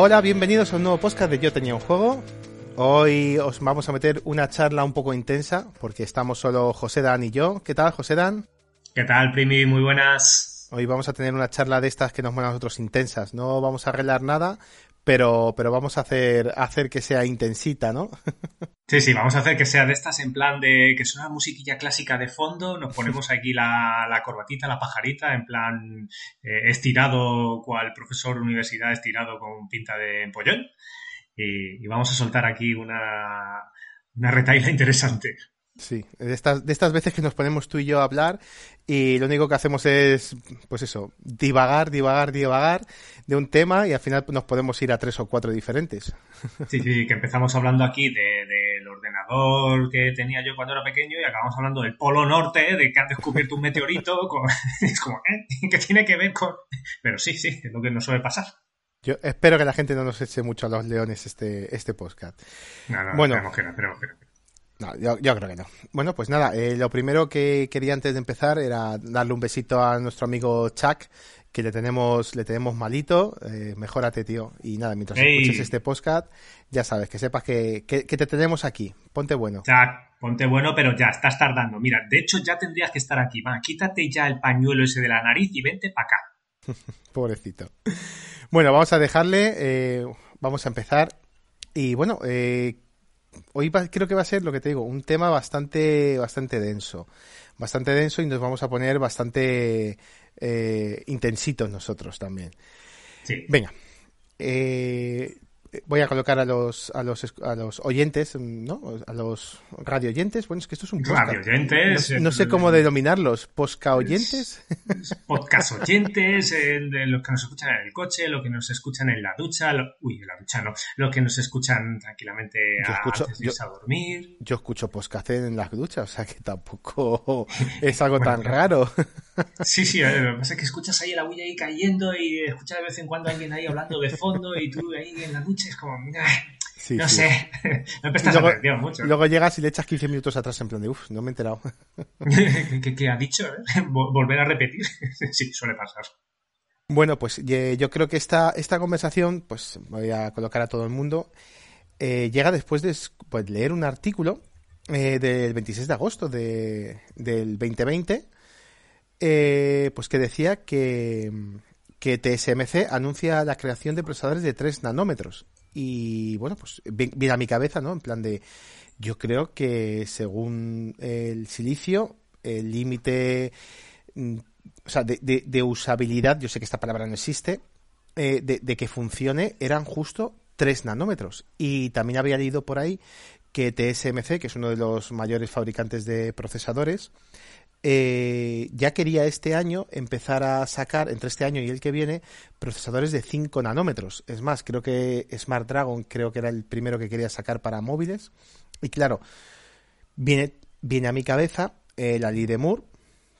Hola, bienvenidos a un nuevo podcast de Yo tenía un juego. Hoy os vamos a meter una charla un poco intensa porque estamos solo José Dan y yo. ¿Qué tal, José Dan? ¿Qué tal, Primi? Muy buenas. Hoy vamos a tener una charla de estas que nos molan a nosotros intensas. No vamos a arreglar nada, pero, pero vamos a hacer, hacer que sea intensita, ¿no? Sí, sí, vamos a hacer que sea de estas en plan de que suena musiquilla clásica de fondo, nos ponemos aquí la, corbatita, la pajarita, en plan eh, estirado, cual profesor universidad estirado con pinta de empollón, y, y vamos a soltar aquí una, una retaila interesante. Sí, de estas, de estas veces que nos ponemos tú y yo a hablar y lo único que hacemos es, pues eso, divagar, divagar, divagar de un tema y al final nos podemos ir a tres o cuatro diferentes. Sí, sí, que empezamos hablando aquí del de, ordenador que tenía yo cuando era pequeño y acabamos hablando del Polo Norte, de que han descubierto un meteorito, con... es como, ¿eh? ¿Qué tiene que ver con...? Pero sí, sí, es lo que nos suele pasar. Yo espero que la gente no nos eche mucho a los leones este, este podcast. No, no, bueno, que no, pero, pero, no, yo, yo, creo que no. Bueno, pues nada, eh, lo primero que quería antes de empezar era darle un besito a nuestro amigo Chuck, que le tenemos, le tenemos malito. Eh, mejórate, tío. Y nada, mientras escuches este podcast, ya sabes, que sepas que, que, que te tenemos aquí. Ponte bueno. Jack, ponte bueno, pero ya, estás tardando. Mira, de hecho ya tendrías que estar aquí. Va, quítate ya el pañuelo ese de la nariz y vente para acá. Pobrecito. Bueno, vamos a dejarle, eh, vamos a empezar. Y bueno, eh, hoy va, creo que va a ser lo que te digo, un tema bastante, bastante denso. Bastante denso y nos vamos a poner bastante eh, intensitos nosotros también. Sí. Venga. Eh, voy a colocar a los, a los, a los oyentes, ¿no? A los radio oyentes. Bueno, es que esto es un podcast. Radio oyentes. No, no sé cómo denominarlos. ¿Posca oyentes? Podcast oyentes, eh, de los que nos escuchan en el coche, los que nos escuchan en la ducha, lo, uy, en la ducha no, los que nos escuchan tranquilamente Yo a, escucho- antes de yo- irse a dormir. Yo escucho podcast en las duchas, o sea que tampoco es algo tan raro. Sí, sí, eh, lo que pasa es que escuchas ahí el agüilla ahí cayendo y escuchas de vez en cuando a alguien ahí hablando de fondo y tú ahí en la ducha es como, "Ah, Sí, no sí. sé, no prestas luego- atención mucho. Luego llegas y le echas 15 minutos atrás en plan de, uff, no me he enterado. ¿Qué, ha dicho? eh? Vol- Volver a repetir. sí, suele pasar. Bueno, pues yo creo que esta, esta conversación, pues voy a colocar a todo el mundo, eh, llega después de es- pues, leer un artículo eh, del 26 de agosto de, del 2020, eh, pues que decía que, que TSMC anuncia la creación de procesadores de 3 nanómetros. Y bueno, pues vi- viene a mi cabeza, ¿no? En plan de, yo creo que según el silicio, el límite mm, o sea, de, de- de usabilidad, yo sé que esta palabra no existe, eh, de, de que funcione, eran justo 3 nanómetros. Y también había leído por ahí que TSMC, que es uno de los mayores fabricantes de procesadores, eh, ya quería este año empezar a sacar, entre este año y el que viene, procesadores de 5 nanómetros. Es más, creo que Smart Dragon creo que era el primero que quería sacar para móviles. Y claro, viene, viene a mi cabeza eh, la ley de Moore,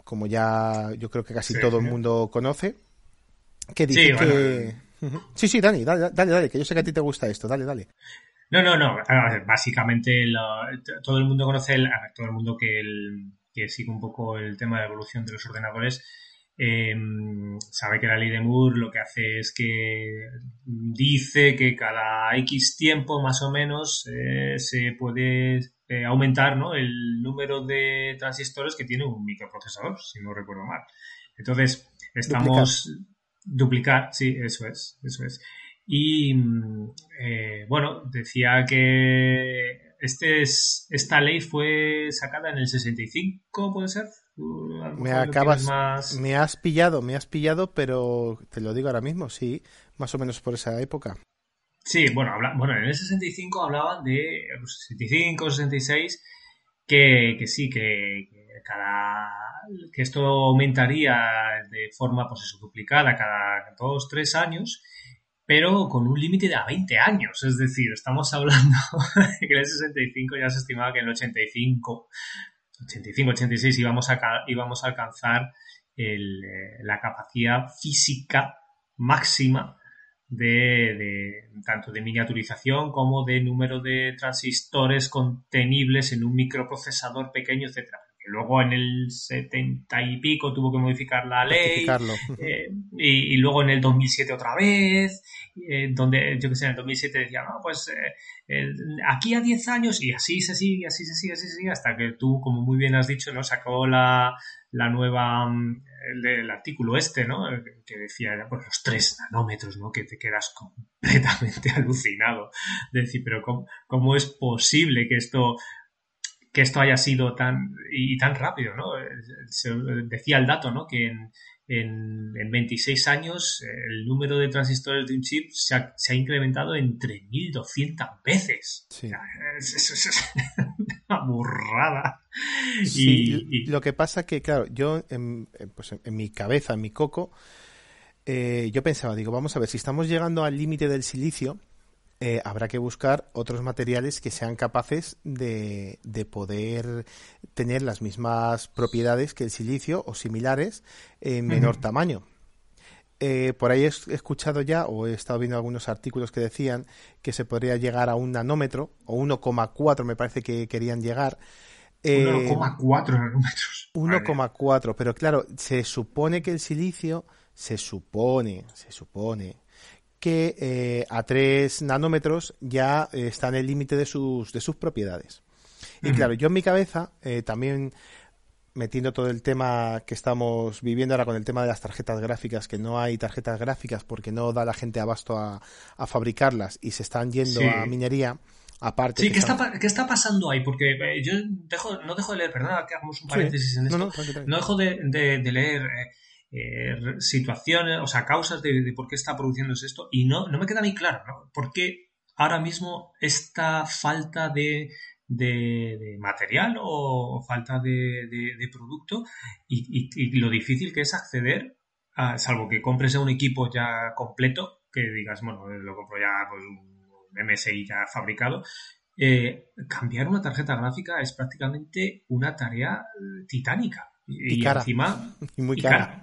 como ya yo creo que casi Sí, todo el mundo conoce, que dice Sí, bueno. que... Ujú. Sí, sí, Dani, dale, dale, dale, que yo sé que a ti te gusta esto, dale, dale. No, no, no. Básicamente todo el mundo conoce, el, todo el mundo que, el, que sigue un poco el tema de la evolución de los ordenadores em, sabe que la ley de Moore lo que hace es que dice que cada X tiempo más o menos eh, se puede eh, aumentar ¿no? el número de transistores que tiene un microprocesador, si no recuerdo mal. Entonces, estamos duplicar, sí, eso es, eso es. Y mm, eh, bueno, decía que este es, esta ley fue sacada en el 65, ¿puede ser? Me acabas, me has pillado, me has pillado, pero te lo digo ahora mismo, sí, más o menos por esa época. Sí, bueno, bueno en el 65 hablaban de 65, 66, que, que sí, que, cada que esto aumentaría de forma pues eso, duplicada cada dos, tres años pero con un límite de a 20 años. Es decir, estamos hablando de que en el 65 ya se estimaba que en el 85, 85, 86 íbamos a, íbamos a alcanzar eh, la capacidad física máxima de, tanto de miniaturización como de número de transistores contenibles en un microprocesador pequeño, etcétera luego en el 70 y pico tuvo que modificar la ley, eh, y, luego en el 2007 otra vez, eh, donde yo que sé, en el 2007 decía, no, pues eh, aquí a 10 años, y así se sigue, así se sigue, así se sigue, hasta que tú, como muy bien has dicho, ¿no? sacó la, la nueva, mm, el, el, artículo este, ¿no? Que decía, pues los 3 nanómetros, ¿no? Que te quedas completamente alucinado. De decir, pero ¿cómo, cómo es posible que esto que esto haya sido tan y, tan rápido, ¿no? Se, decía el dato, ¿no? Que en, en, 26 años el número de transistores de un chip se ha, se ha incrementado en 3.200 veces. Sí. Es, una burrada. y, lo que pasa que, claro, yo en, pues en, mi cabeza, en mi coco, eh, yo pensaba, digo, vamos a ver, si estamos llegando al límite del silicio, eh, habrá que buscar otros materiales que sean capaces de, de, poder tener las mismas propiedades que el silicio o similares en menor tamaño. Eh, por ahí he escuchado ya o he estado viendo algunos artículos que decían que se podría llegar a un nanómetro o 1,4 me parece que querían llegar. 1,4 eh, nanómetros. 1,4, pero claro, se supone que el silicio, se supone, se supone que eh, a 3 nanómetros ya eh, está en el límite de sus, de sus propiedades. Y claro, yo en mi cabeza, eh, también metiendo todo el tema que estamos viviendo ahora con el tema de las tarjetas gráficas, que no hay tarjetas gráficas porque no da la gente abasto a, a fabricarlas y se están yendo a minería. Aparte sí, ¿qué, está, ¿qué está pasando ahí? Porque yo dejo, no dejo de leer, perdón, que hagamos un paréntesis en esto. No, dejo de, de, leer eh, situaciones, o sea, causas de, por qué está produciéndose esto y no, no me queda muy claro, ¿no? ¿Por qué ahora mismo esta falta de, de, material o, falta de, producto y, lo difícil que es acceder, a, salvo que compres un equipo ya completo, que digas, bueno, lo compro ya pues, un MSI ya fabricado, eh, cambiar una tarjeta gráfica es prácticamente una tarea titánica. Y, encima. Y muy cara.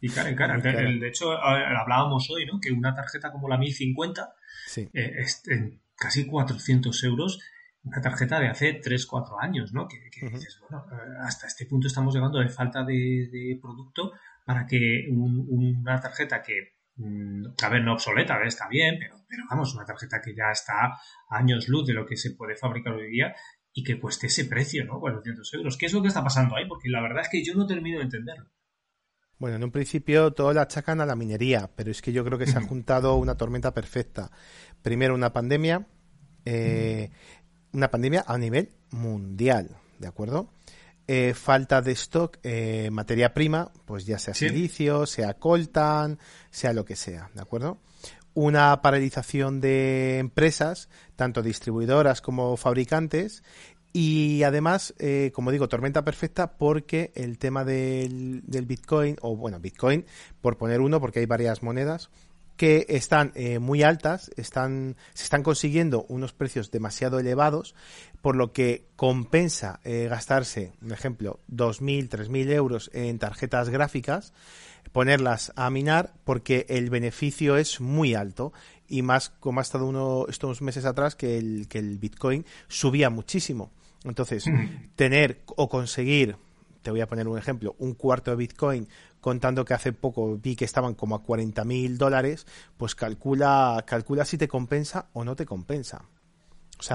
Y cara. De hecho, hablábamos hoy, ¿no? Que una tarjeta como la 1050 eh, es en casi 400 euros una tarjeta de hace 3, 4 años, ¿no? Que, dices, bueno, eh, hasta este punto estamos llegando de falta de, producto para que una tarjeta que, mm, a ver, no obsoleta, está bien, pero, pero vamos, una tarjeta que ya está años luz de lo que se puede fabricar hoy día, y que cueste ese precio, ¿no? 400 euros. ¿Qué es lo que está pasando ahí? Porque la verdad es que yo no termino de entenderlo. Bueno, en un principio todo la achacan a la minería, pero es que yo creo que se ha juntado una tormenta perfecta. Primero una pandemia, eh, una pandemia a nivel mundial, ¿de acuerdo? Eh, falta de stock, eh, materia prima, pues ya sea silicio, sea coltan, sea lo que sea, ¿de acuerdo? Una paralización de empresas, tanto distribuidoras como fabricantes, y además, eh, como digo, tormenta perfecta porque el tema del, del, Bitcoin, o bueno, Bitcoin, por poner uno, porque hay varias monedas, que están eh, muy altas, están, se están consiguiendo unos precios demasiado elevados, por lo que compensa eh, gastarse, un ejemplo, 2.000, 3.000 euros en tarjetas gráficas, ponerlas a minar porque el beneficio es muy alto y más como ha estado uno estos meses atrás que el, que el Bitcoin subía muchísimo. Entonces, mm. tener o conseguir, te voy a poner un ejemplo, un cuarto de Bitcoin contando que hace poco vi que estaban como a 40 mil dólares, pues calcula, calcula si te compensa o no te compensa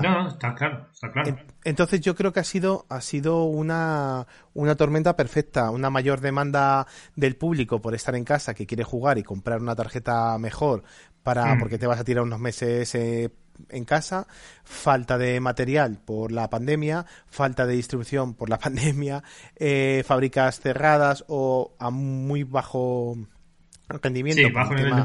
no, está claro, está claro. entonces yo creo que ha sido, ha sido una, una tormenta perfecta, una mayor demanda del público por estar en casa que quiere jugar y comprar una tarjeta mejor para, hmm. porque te vas a tirar unos meses eh, en casa, falta de material por la pandemia, falta de distribución por la pandemia, eh, fábricas cerradas o a muy bajo rendimiento. Sí, bajo nivel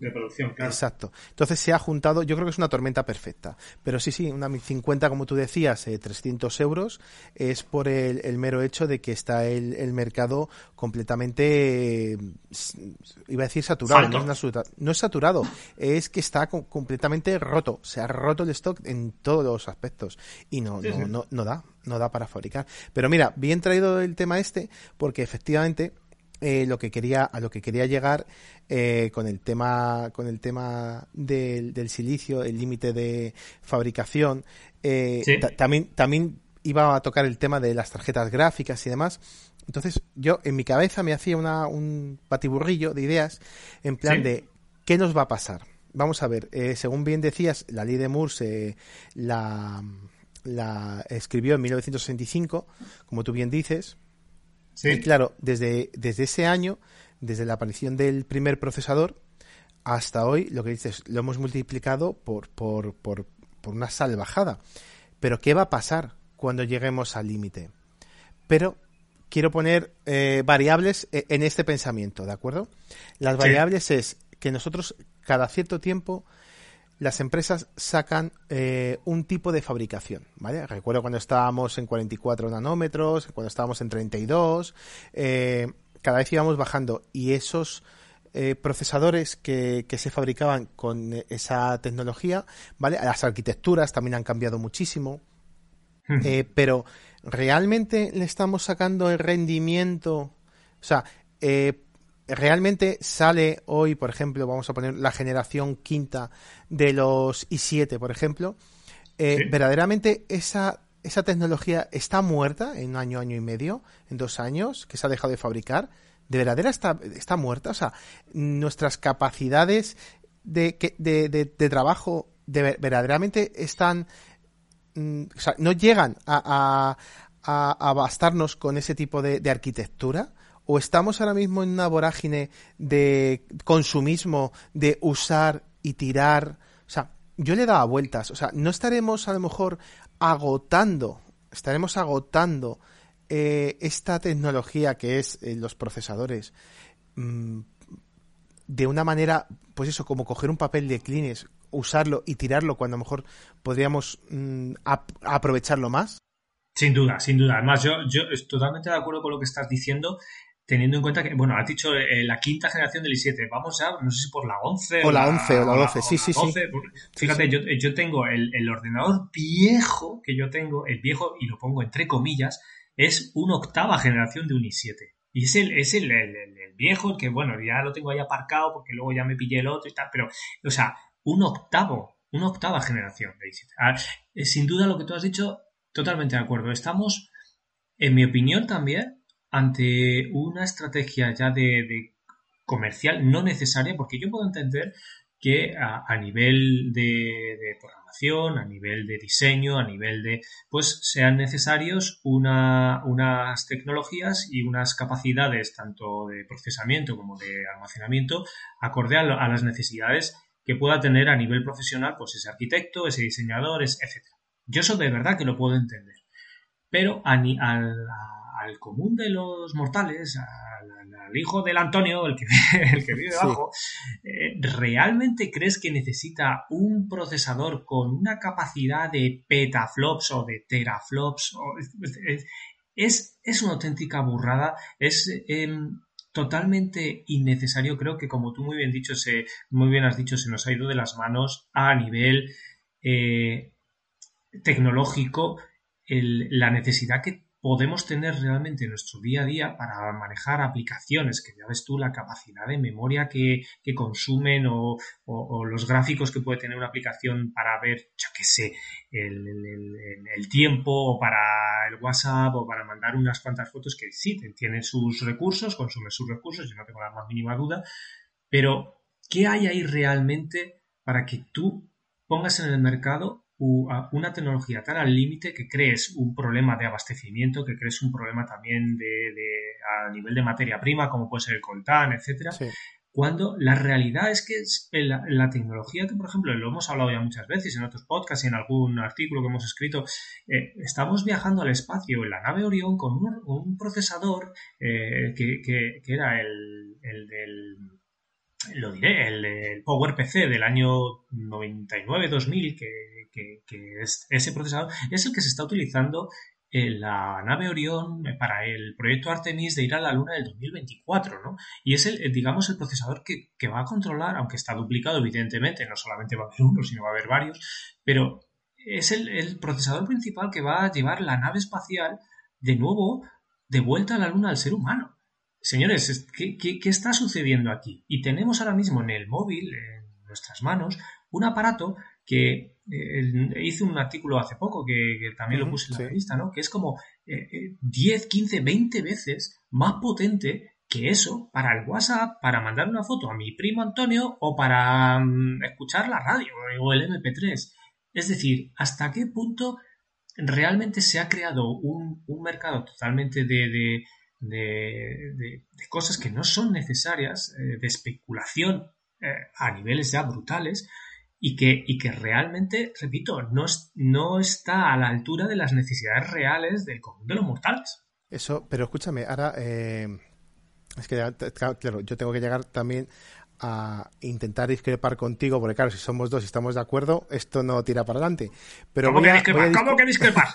de, producción, claro. Exacto. Entonces se ha juntado, yo creo que es una tormenta perfecta. Pero sí, sí, una 50, como tú decías, 300 eh, euros, es por el, mero hecho de que está el, mercado completamente, iba a decir saturado, no es, no es, saturado, es que está completamente roto. Se ha roto el stock en todos los aspectos y no, no, no, no da, no da para fabricar. Pero mira, bien traído el tema este, porque efectivamente eh, lo que quería a lo que quería llegar eh, con el tema con el tema del, del silicio el límite de fabricación eh, también también iba a tocar el tema de las tarjetas gráficas y demás. Entonces yo en mi cabeza me hacía una, un patiburrillo de ideas en plan de qué nos va a pasar vamos a ver según bien decías la ley de Moore la la escribió en 1965 como tú bien dices y claro, desde, desde ese año, desde la aparición del primer procesador hasta hoy, lo que dices, lo hemos multiplicado por, por, por, por una salvajada. Pero ¿qué va a pasar cuando lleguemos al límite? Pero quiero poner eh, variables e, en este pensamiento, ¿de acuerdo? Las variables es que nosotros cada cierto tiempo las empresas sacan eh, un tipo de fabricación, ¿vale? Recuerdo cuando estábamos en 44 nanómetros, cuando estábamos en 32, eh, cada vez íbamos bajando y esos eh, procesadores que, que, se fabricaban con esa tecnología, ¿vale? Las arquitecturas también han cambiado muchísimo, pero realmente le estamos sacando el rendimiento, o sea, realmente sale hoy, por ejemplo, vamos a poner la generación quinta de los i7, por ejemplo, eh, verdaderamente esa, esa tecnología está muerta en un año, año y medio, en dos años, que se ha dejado de fabricar. ¿De verdadera está, está muerta? O sea, nuestras capacidades de, de, de, trabajo de, verdaderamente están... Mm, o sea, no llegan a, a, a, bastarnos con ese tipo de, de arquitectura o estamos ahora mismo en una vorágine de consumismo, de usar y tirar. O sea, yo le daba vueltas. O sea, no estaremos a lo mejor agotando, estaremos agotando eh, esta tecnología que es eh, los procesadores mm, de una manera, pues eso, como coger un papel de Kleenex, usarlo y tirarlo cuando a lo mejor podríamos mm, aprovecharlo más. Sin duda, sin duda. Además, yo, yo estoy totalmente de acuerdo con lo que estás diciendo teniendo en cuenta que, bueno, has dicho eh, la quinta generación del i7, vamos a, no sé si por la 11 o la 11 o la 12, sí, sí, sí. Fíjate, Yo, yo, tengo el, el, ordenador viejo que yo tengo, el viejo, y lo pongo entre comillas, es una octava generación de un i7. Y es el, es el, el, el viejo, que bueno, ya lo tengo ahí aparcado porque luego ya me pillé el otro y tal, pero, o sea, un octavo, una octava generación de i7. Ah, eh, sin duda lo que tú has dicho, totalmente de acuerdo. Estamos, en mi opinión también, ante una estrategia ya de, comercial no necesaria, porque yo puedo entender que a, nivel de, programación, a nivel de diseño, a nivel de, pues sean necesarios una, unas tecnologías y unas capacidades tanto de procesamiento como de almacenamiento acorde a, las necesidades que pueda tener a nivel profesional, pues ese arquitecto, ese diseñador, etc. Yo eso de verdad que lo puedo entender. Pero a, a, al común de los mortales, al, hijo del Antonio, el que, el que vive debajo, eh, ¿realmente crees que necesita un procesador con una capacidad de petaflops o de teraflops? es, es, una auténtica burrada, es em, totalmente innecesario. Creo que, como tú muy bien, dicho, se, muy bien has dicho, se nos ha ido de las manos a nivel eh, tecnológico la necesidad que podemos tener realmente en nuestro día a día para manejar aplicaciones, que ya ves tú la capacidad de memoria que, consumen o, los gráficos que puede tener una aplicación para ver, yo qué sé, el, el, tiempo o para el WhatsApp o para mandar unas cuantas fotos que sí, tienen sus recursos, consumen sus recursos, yo no tengo la más mínima duda, pero ¿qué hay ahí realmente para que tú pongas en el mercado una tecnología tan al límite que crees un problema de abastecimiento, que crees un problema también de, a nivel de materia prima, como puede ser el coltán, etcétera, cuando la realidad es que la, tecnología que, por ejemplo, lo hemos hablado ya muchas veces en otros podcasts y en algún artículo que hemos escrito, eh, estamos viajando al espacio en la nave Orión con un, procesador eh, que, que, era el, el del lo diré, el, PowerPC del año 99-2000, que, que, es ese procesador, es el que se está utilizando en la nave Orión para el proyecto Artemis de ir a la Luna del 2024, ¿no? Y es el, digamos, el procesador que, que va a controlar, aunque está duplicado, evidentemente, no solamente va a haber uno, sino va a haber varios, pero es el, el procesador principal que va a llevar la nave espacial de nuevo de vuelta a la Luna al ser humano. Señores, ¿qué, qué, está sucediendo aquí? Y tenemos ahora mismo en el móvil, en nuestras manos, un aparato que eh, hice un artículo hace poco que, también lo puse en la revista, ¿no? Que es como 10, 15, 20 veces más potente que eso para el WhatsApp, para mandar una foto a mi primo Antonio o para mm, escuchar la radio o el MP3. Es decir, ¿hasta qué punto realmente se ha creado un, mercado totalmente de, de, cosas que no son necesarias, eh, de especulación eh, a niveles ya brutales y que, y que realmente, repito, no, no está a la altura de las necesidades reales del común de los mortales. Eso, pero escúchame, ahora eh, es que claro, yo tengo que llegar también a intentar discrepar contigo, porque claro, si somos dos y estamos de acuerdo, esto no tira para adelante. Pero ¿Cómo, que, discrepar? ¿Cómo que discrepar?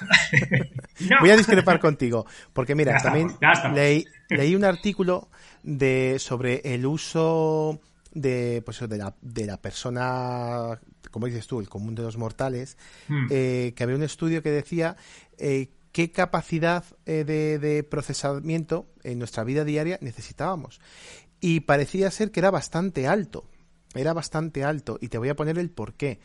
Voy a discrepar contigo, porque mira, también leí, leí, un artículo de sobre el uso de pues de la, de la persona, como dices tú, el común de los mortales, hmm. eh, que había un estudio que decía eh, qué capacidad eh, de, de, procesamiento en nuestra vida diaria necesitábamos y parecía ser que era bastante alto. Era bastante alto y te voy a poner el por qué.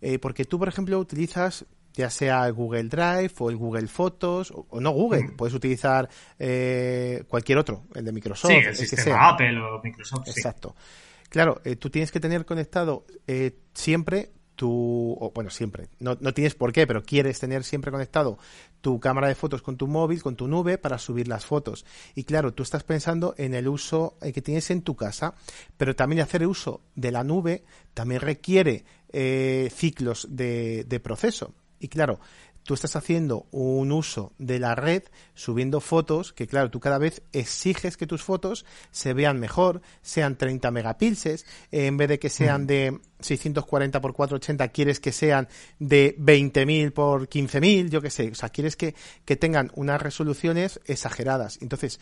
Eh, porque tú, por ejemplo, utilizas ya sea el Google Drive o el Google Fotos, o, no Google, mm. puedes utilizar eh, cualquier otro, el de Microsoft. Sí, el, sistema Apple o Microsoft. Exacto. Claro, eh, tú tienes que tener conectado siempre tu, bueno, siempre, no, no, tienes por qué, pero quieres tener siempre conectado tu cámara de fotos con tu móvil, con tu nube, para subir las fotos. Y claro, tú estás pensando en el uso eh, que tienes en tu casa, pero también hacer uso de la nube también requiere eh, ciclos de, de proceso. Y claro, tú estás haciendo un uso de la red, subiendo fotos, que claro, tú cada vez exiges que tus fotos se vean mejor, sean 30 megapíxeles, en vez de que sean de 640 por 480, quieres que sean de 20.000 por 15.000, yo qué sé, o sea, quieres que, que tengan unas resoluciones exageradas. Entonces,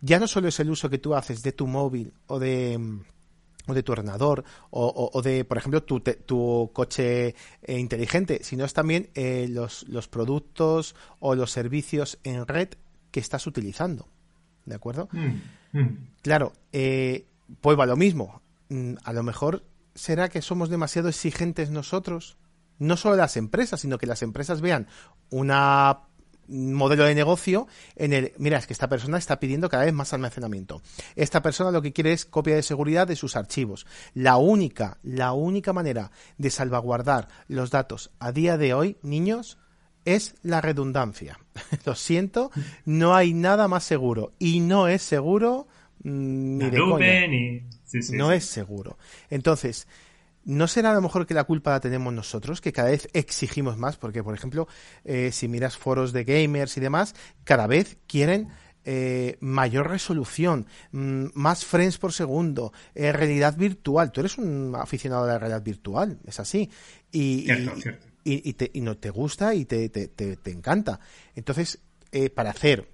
ya no solo es el uso que tú haces de tu móvil o de o de tu ordenador o, de, por ejemplo, tu, tu coche eh, inteligente, sino es también eh, los, los productos o los servicios en red que estás utilizando. ¿De acuerdo? Mm, mm. Claro, eh, pues va lo mismo. Mm, a lo mejor será que somos demasiado exigentes nosotros. No solo las empresas, sino que las empresas vean una modelo de negocio en el, mira, es que esta persona está pidiendo cada vez más almacenamiento. Esta persona lo que quiere es copia de seguridad de sus archivos. La única, la única manera de salvaguardar los datos a día de hoy, niños, es la redundancia. lo siento, no hay nada más seguro. Y no es seguro mm, ni de coña. no es seguro. Entonces, ¿No será a lo mejor que la culpa la tenemos nosotros, que cada vez exigimos más? Porque, por ejemplo, eh, si miras foros de gamers y demás, cada vez quieren eh, mayor resolución, mm, más frames por segundo, eh, realidad virtual. Tú eres un aficionado a la realidad virtual, es así. Y, y, te, y no te gusta y te, te, te, encanta. Entonces, para hacer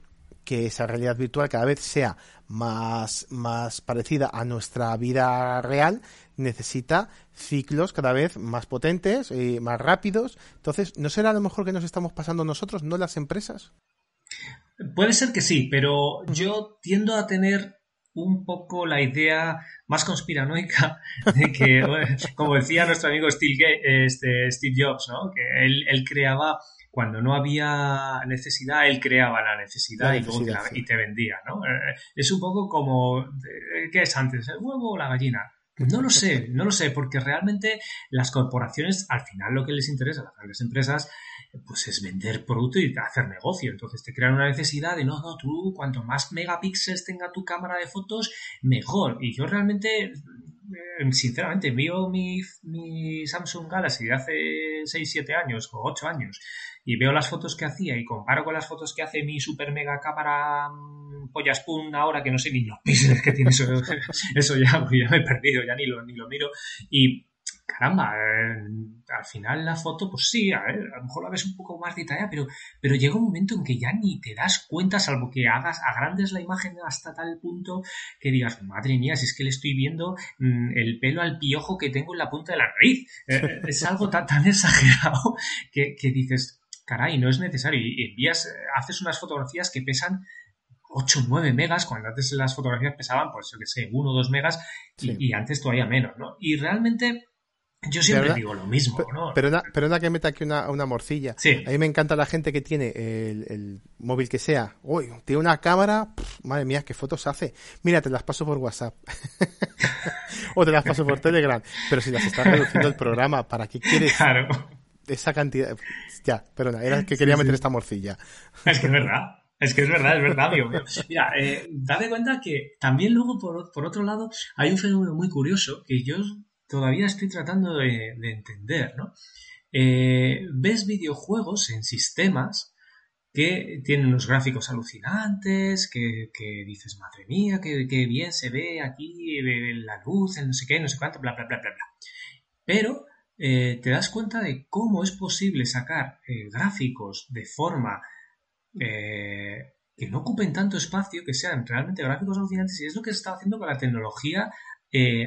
que esa realidad virtual cada vez sea más, más parecida a nuestra vida real, necesita ciclos cada vez más potentes y más rápidos. Entonces, ¿no será lo mejor que nos estamos pasando nosotros, no las empresas? Puede ser que sí, pero yo tiendo a tener un poco la idea más conspiranoica de que, como decía nuestro amigo Steve, este, Jobs, ¿no? que él, creaba, cuando no había necesidad, él creaba la necesidad, y, luego te y, te vendía. ¿no? Eh, es un poco como, eh, ¿qué es antes, el huevo o la gallina? No lo sé, no lo sé, porque realmente las corporaciones, al final lo que les interesa a las grandes empresas, pues es vender producto y hacer negocio. Entonces te crean una necesidad de, no, no, tú cuanto más megapíxeles tenga tu cámara de fotos, mejor. Y yo realmente, sinceramente, veo mi, mi Samsung Galaxy de hace 6, 7 años o 8 años y veo las fotos que hacía y comparo con las fotos que hace mi super mega cámara mm, Pollaspun ahora que no sé ni los píxeles que tiene. Eso, eso ya, ya me he perdido, ya ni lo, ni lo miro. Y caramba, eh, al final la foto, pues sí, a, ver, a, lo mejor la ves un poco más detallada, pero, pero llega un momento en que ya ni te das cuenta, salvo que hagas, agrandes la imagen hasta tal punto que digas, madre mía, si es que le estoy viendo mm, el pelo al piojo que tengo en la punta de la nariz. Eh, es algo tan, tan exagerado que, que dices, caray, no es necesario. Y envías, haces unas fotografías que pesan 8 o 9 megas, cuando antes las fotografías pesaban, pues yo que sé, 1 o 2 megas, y, antes todavía menos, ¿no? Y realmente yo siempre digo lo mismo, ¿no? Pero una, pero una que meta aquí una, una morcilla. Sí. A mí me encanta la gente que tiene el, móvil que sea. Uy, tiene una cámara, madre mía, qué fotos hace. Mira, te las paso por WhatsApp. o te las paso por Telegram. Pero si las estás reduciendo el programa, ¿para qué quieres? Claro esa cantidad. Ya, perdona, era que quería meter esta morcilla. Es que es verdad. Es que es verdad, es verdad, amigo Mira, eh, date cuenta que también luego, por, otro lado, hay un fenómeno muy curioso que yo todavía estoy tratando de, entender, ¿no? Eh, ves videojuegos en sistemas que tienen unos gráficos alucinantes, que, dices, madre mía, que, bien se ve aquí la luz, el no sé qué, no sé cuánto, bla, bla, bla, bla, bla. Pero eh, te das cuenta de cómo es posible sacar eh, gráficos de forma que no ocupen tanto espacio, que sean realmente gráficos alucinantes, y es lo que se está haciendo con la tecnología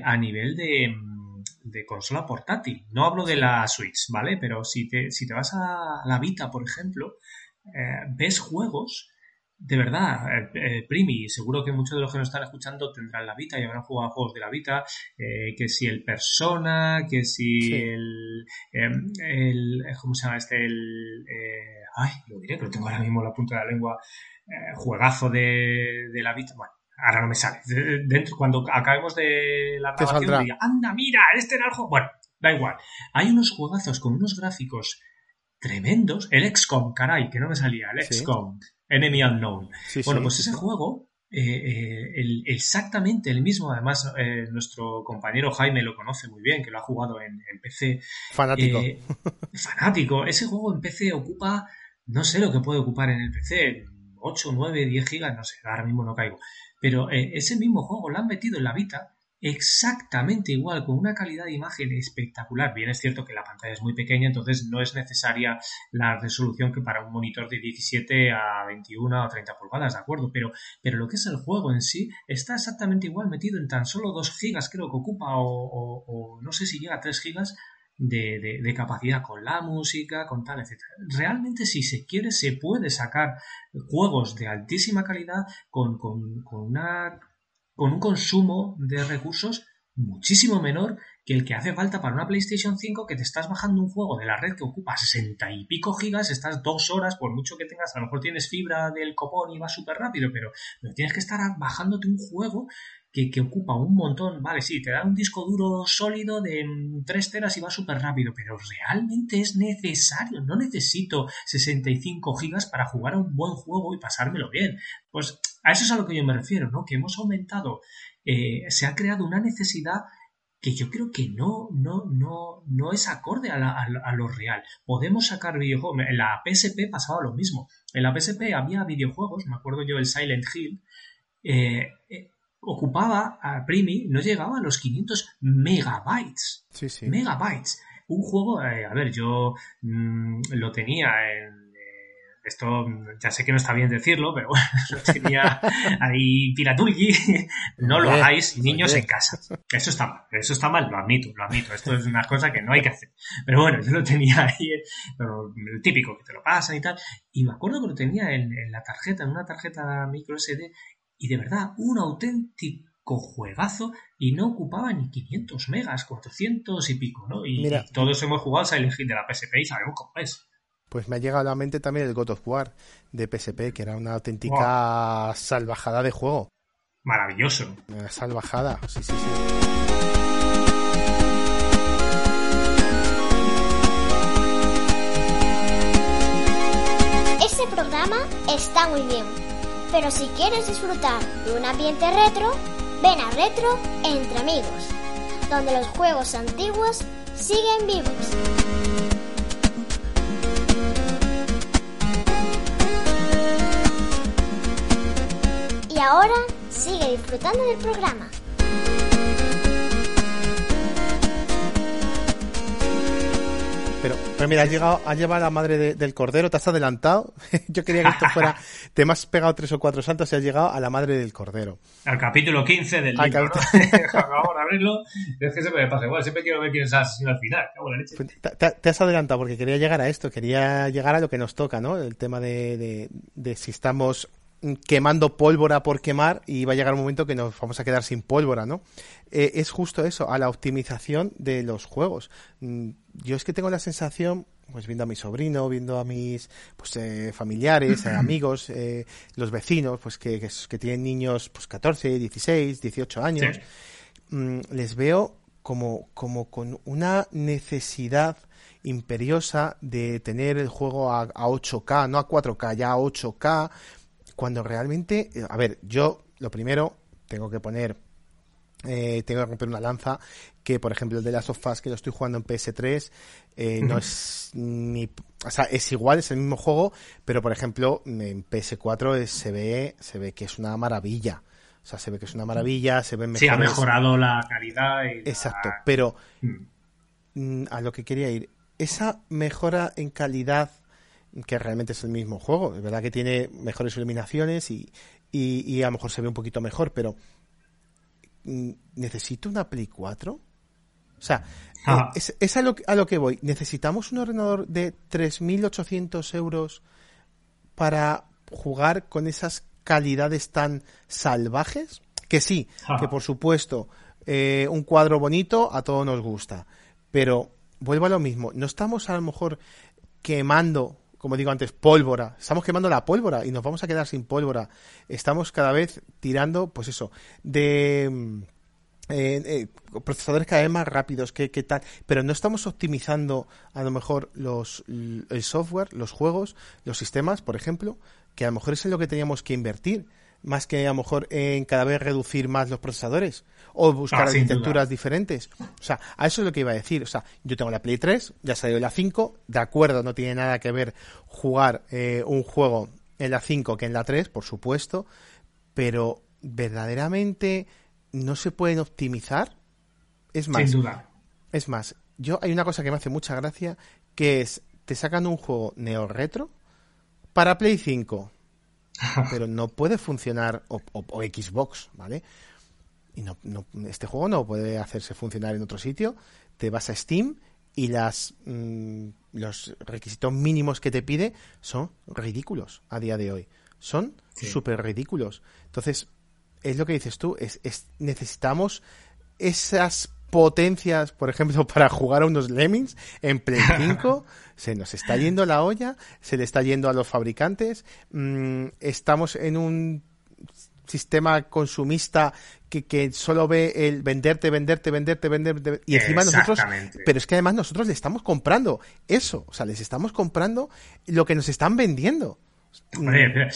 a nivel mm, de, consola portátil. No hablo de la Switch, ¿vale? Pero si te, si te vas a la Vita, por ejemplo, ves juegos de verdad, eh, eh, Primi, seguro que muchos de los que nos están escuchando tendrán la Vita y habrán jugado juegos de la Vita, eh, que si el Persona, que si el, em, el, ¿cómo se llama este? El, ay, lo diré, pero tengo ahora mismo la punta de la lengua, juegazo de, de la Vita, bueno, ahora no me sale, dentro, cuando acabemos de la grabación, diga, anda, mira, este era el juego, bueno, da igual, hay unos juegazos con unos gráficos tremendos, el XCOM, caray, que no me salía, el XCOM. Enemy Unknown. bueno, pues ese juego, eh, eh, exactamente el mismo, además eh, nuestro compañero Jaime lo conoce muy bien, que lo ha jugado en, PC. Fanático. fanático. Ese juego en PC ocupa, no sé lo que puede ocupar en el PC, 8, 9, 10 gigas, no sé, ahora mismo no caigo. Pero ese mismo juego lo han metido en la Vita exactamente igual, con una calidad de imagen espectacular. Bien, es cierto que la pantalla es muy pequeña, entonces no es necesaria la resolución que para un monitor de 17 a 21 o 30 pulgadas, ¿de acuerdo? Pero, pero lo que es el juego en sí está exactamente igual, metido en tan solo 2 gigas, creo que ocupa, o, no sé si llega a 3 gigas. De, capacidad con la música, con tal, etc. Realmente si se quiere se puede sacar juegos de altísima calidad con, con, con una con un consumo de recursos muchísimo menor que el que hace falta para una PlayStation 5 que te estás bajando un juego de la red que ocupa 60 y pico gigas, estás dos horas, por mucho que tengas, a lo mejor tienes fibra del copón y va súper rápido, pero, tienes que estar bajándote un juego que, ocupa un montón, vale, sí, te da un disco duro sólido de 3 teras y va súper rápido, pero realmente es necesario, no necesito 65 gigas para jugar a un buen juego y pasármelo bien. Pues a eso es a lo que yo me refiero, ¿no? Que hemos aumentado, eh, se ha creado una necesidad que yo creo que no, no, no, no es acorde a, lo real. Podemos sacar videojuegos. En la PSP pasaba lo mismo. En la PSP había videojuegos, me acuerdo yo el Silent Hill, eh, eh, ocupaba a Primi, no llegaba a los 500 megabytes. Sí, sí. Megabytes. Un juego, a ver, yo mm, lo tenía en esto ya sé que no está bien decirlo, pero bueno, lo tenía ahí piratulli. No lo hagáis, niños en casa. Eso está mal, eso está mal, lo admito, lo admito. Esto es una cosa que no hay que hacer. Pero bueno, yo lo tenía ahí, pero el típico que te lo pasan y tal. Y me acuerdo que lo tenía en, en la tarjeta, en una tarjeta micro SD, y de verdad, un auténtico juegazo y no ocupaba ni 500 megas, 400 y pico, ¿no? Y, Mira. todos hemos jugado Silent Hill de la PSP y sabemos cómo es. Pues me ha llegado a la mente también el God of War de PSP, que era una auténtica salvajada de juego. Maravilloso. Una salvajada, sí, sí, sí. Ese programa está muy bien, pero si quieres disfrutar de un ambiente retro, ven a Retro entre amigos, donde los juegos antiguos siguen vivos. Y ahora sigue disfrutando del programa. Pero, mira, has llegado, has llevado a la madre de- del cordero, te has adelantado. Yo quería que esto fuera, te me has pegado tres o cuatro saltos y has llegado a la madre del cordero. Al capítulo 15 del libro, ¿no? Acabamos de abrirlo. Es que siempre me pasa igual. Siempre quiero ver quién es asesino al final. Cago en la leche. Pues Te, te- te has adelantado porque quería llegar a esto, quería llegar a lo que nos toca, ¿no? El tema de, de- de si estamos quemando pólvora por quemar y va a llegar un momento que nos vamos a quedar sin pólvora, ¿no? Eh, es justo eso, a la optimización de los juegos. Mm, Yo es que tengo la sensación, pues viendo a mi sobrino, viendo a mis pues eh, familiares, eh, amigos, los vecinos, pues que, que, tienen niños pues 14, 16, 18 años, Sí. mm, les veo como, como con una necesidad imperiosa de tener el juego a, a 8K, no a 4K, ya a 8K, cuando realmente, eh, a ver, yo lo primero tengo que poner, eh, tengo que romper una lanza, que por ejemplo el de Last of Us que lo estoy jugando en PS3, eh, no es ni, o sea, es igual, es el mismo juego, pero por ejemplo en PS4 es- se ve, se ve que es una maravilla. O sea, se ve que es una maravilla, se ven Sí, ha mejorado la calidad. Y la- Exacto, pero Mm. mm, a lo que quería ir, esa mejora en calidad, que realmente es el mismo juego, es verdad que tiene mejores iluminaciones y, y, y a lo mejor se ve un poquito mejor, pero mm, ¿necesito una Play 4? O sea, Ah. eh, es, es a, lo, que- a lo que voy. ¿Necesitamos un ordenador de 3.800 euros para jugar con esas calidades tan salvajes? Que sí, Ajá. que por supuesto, eh, un cuadro bonito a todos nos gusta. Pero vuelvo a lo mismo, no estamos a lo mejor quemando, como digo antes, pólvora. Estamos quemando la pólvora y nos vamos a quedar sin pólvora. Estamos cada vez tirando, pues eso, de mm, eh, eh, procesadores cada vez más rápidos, que, que tal, pero no estamos optimizando a lo mejor los, el software, los juegos, los sistemas, por ejemplo, que a lo mejor es en lo que teníamos que invertir, más que a lo mejor en cada vez reducir más los procesadores o buscar Ah, arquitecturas diferentes. O sea, a eso es lo que iba a decir. O sea, yo tengo la Play 3, ya salió la 5, de acuerdo, no tiene nada que ver jugar eh, un juego en la 5 que en la 3, por supuesto, pero verdaderamente no se pueden optimizar. Es más, Sin duda. es más, yo hay una cosa que me hace mucha gracia, que es, te sacan un juego neo retro para Play 5, pero no puede funcionar, o, o- o Xbox, ¿vale? Y no, no- este juego no puede hacerse funcionar en otro sitio. Te vas a Steam y las mm, los requisitos mínimos que te pide son ridículos a día de hoy. Son Sí. súper ridículos. Entonces, es lo que dices tú, es, es- necesitamos esas potencias, por ejemplo, para jugar a unos Lemmings en Play 5, se nos está yendo la olla, se le está yendo a los fabricantes, mm, estamos en un sistema consumista que, que solo ve el venderte, venderte, venderte, venderte, y encima nosotros, pero es que además nosotros le estamos comprando eso, o sea, les estamos comprando lo que nos están vendiendo. Pero,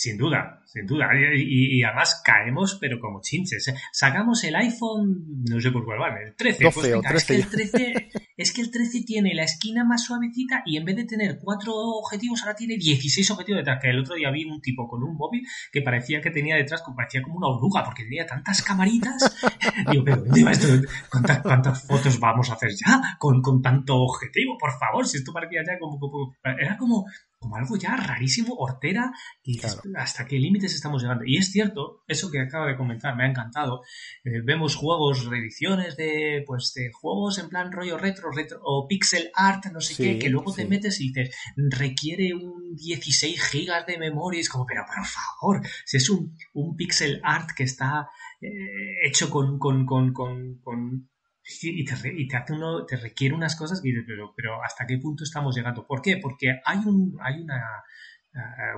sin duda, sin duda. Y, y- además caemos, pero como chinches. ¿eh? Sacamos el iPhone, no sé por cuál van, el 13. 12 pues o es, que 13 el 13 es que el 13 tiene la esquina más suavecita y en vez de tener cuatro objetivos, ahora tiene 16 objetivos detrás. Que el otro día vi un tipo con un móvil que parecía que tenía detrás, parecía como una oruga, porque tenía tantas camaritas. Digo, pero ¿dónde va esto? ¿Cuántas, cuántas fotos vamos a hacer ya con, con tanto objetivo? Por favor, si esto parecía ya como, como- era como, como algo ya rarísimo, hortera, y hasta qué límites estamos llegando. Y es cierto, eso que acaba de comentar, me ha encantado. Eh, vemos juegos, reediciones de, pues, de juegos en plan rollo retro, retro o pixel art, no sé qué, que luego te metes y dices, requiere un 16 gigas de memoria, es como, pero por favor, si es un, un pixel art que está eh, hecho con, con, con, con y te, y te, hace uno, te requiere unas cosas que pero, pero ¿hasta qué punto estamos llegando? ¿Por qué? Porque hay, un, hay una,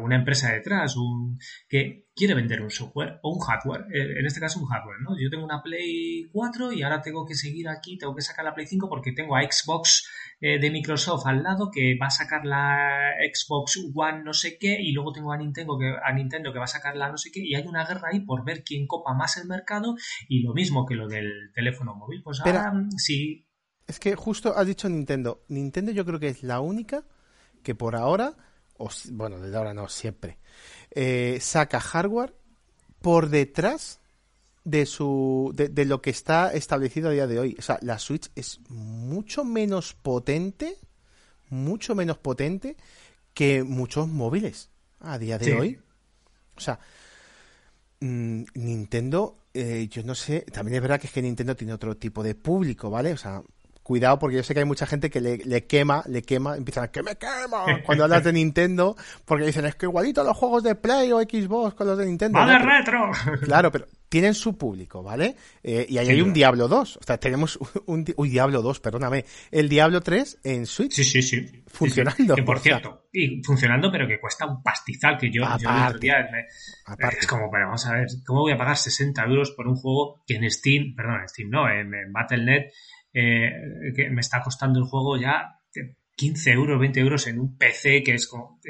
una empresa detrás un, que quiere vender un software o un hardware, eh, en este caso un hardware, ¿no? Yo tengo una Play 4 y ahora tengo que seguir aquí, tengo que sacar la Play 5 porque tengo a Xbox eh, de Microsoft al lado que va a sacar la Xbox One no sé qué y luego tengo a Nintendo que, a Nintendo que va a sacar la no sé qué y hay una guerra ahí por ver quién copa más el mercado y lo mismo que lo del teléfono móvil. Pues ahora sí. Es que justo has dicho Nintendo. Nintendo yo creo que es la única que por ahora bueno, desde ahora no, siempre, eh, saca hardware por detrás de su de, lo que está establecido a día de hoy. O sea, la Switch es mucho menos potente, mucho menos potente que muchos móviles a día de hoy. O sea, mm, Nintendo, eh, yo no sé, también es verdad que es que Nintendo tiene otro tipo de público, ¿vale? O sea, cuidado porque yo sé que hay mucha gente que le, quema, le quema, empiezan a que me quema cuando hablas de Nintendo, porque dicen es que igualito los juegos de Play o Xbox con los de Nintendo. ¡Vale, retro! Claro, pero tienen su público, ¿vale? Eh, y ahí hay un Diablo 2, o sea, tenemos un, uy, Diablo 2, perdóname, el Diablo 3 en Switch. Sí, sí, sí. Funcionando. Que por cierto, y funcionando, pero que cuesta un pastizal, que yo, yo el otro día es como, pero vamos a ver, ¿cómo voy a pagar 60 euros por un juego que en Steam, perdón, en Steam no, en, en Battle.net eh, que me está costando el juego ya 15 euros, 20 euros en un PC, que es como...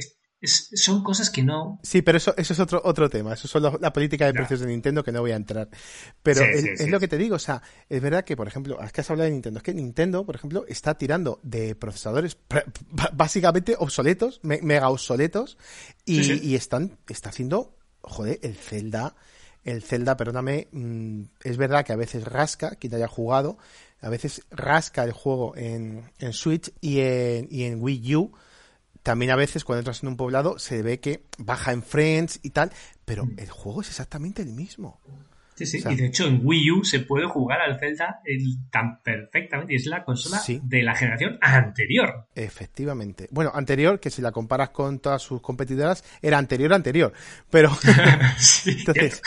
son cosas que no... Sí, pero eso, eso es otro, otro tema. Eso es la política de precios de Nintendo que no voy a entrar. Pero es, lo que te digo. O sea, es verdad que, por ejemplo, es que has hablado de Nintendo. Es que Nintendo, por ejemplo, está tirando de procesadores básicamente obsoletos, mega obsoletos, y, y están, está haciendo, joder, el Zelda, el Zelda, perdóname, mm, es verdad que a veces rasca, quien haya jugado, a veces rasca el juego en, en Switch y en, y en Wii U. También a veces cuando entras en un poblado se ve que baja en frames y tal, pero mm. el juego es exactamente el mismo. Sí, sí. y de hecho en Wii U se puede jugar al Zelda tan perfectamente y es la consola de la generación anterior. Efectivamente. Bueno, anterior, que si la comparas con todas sus competidoras, era anterior anterior. Pero entonces,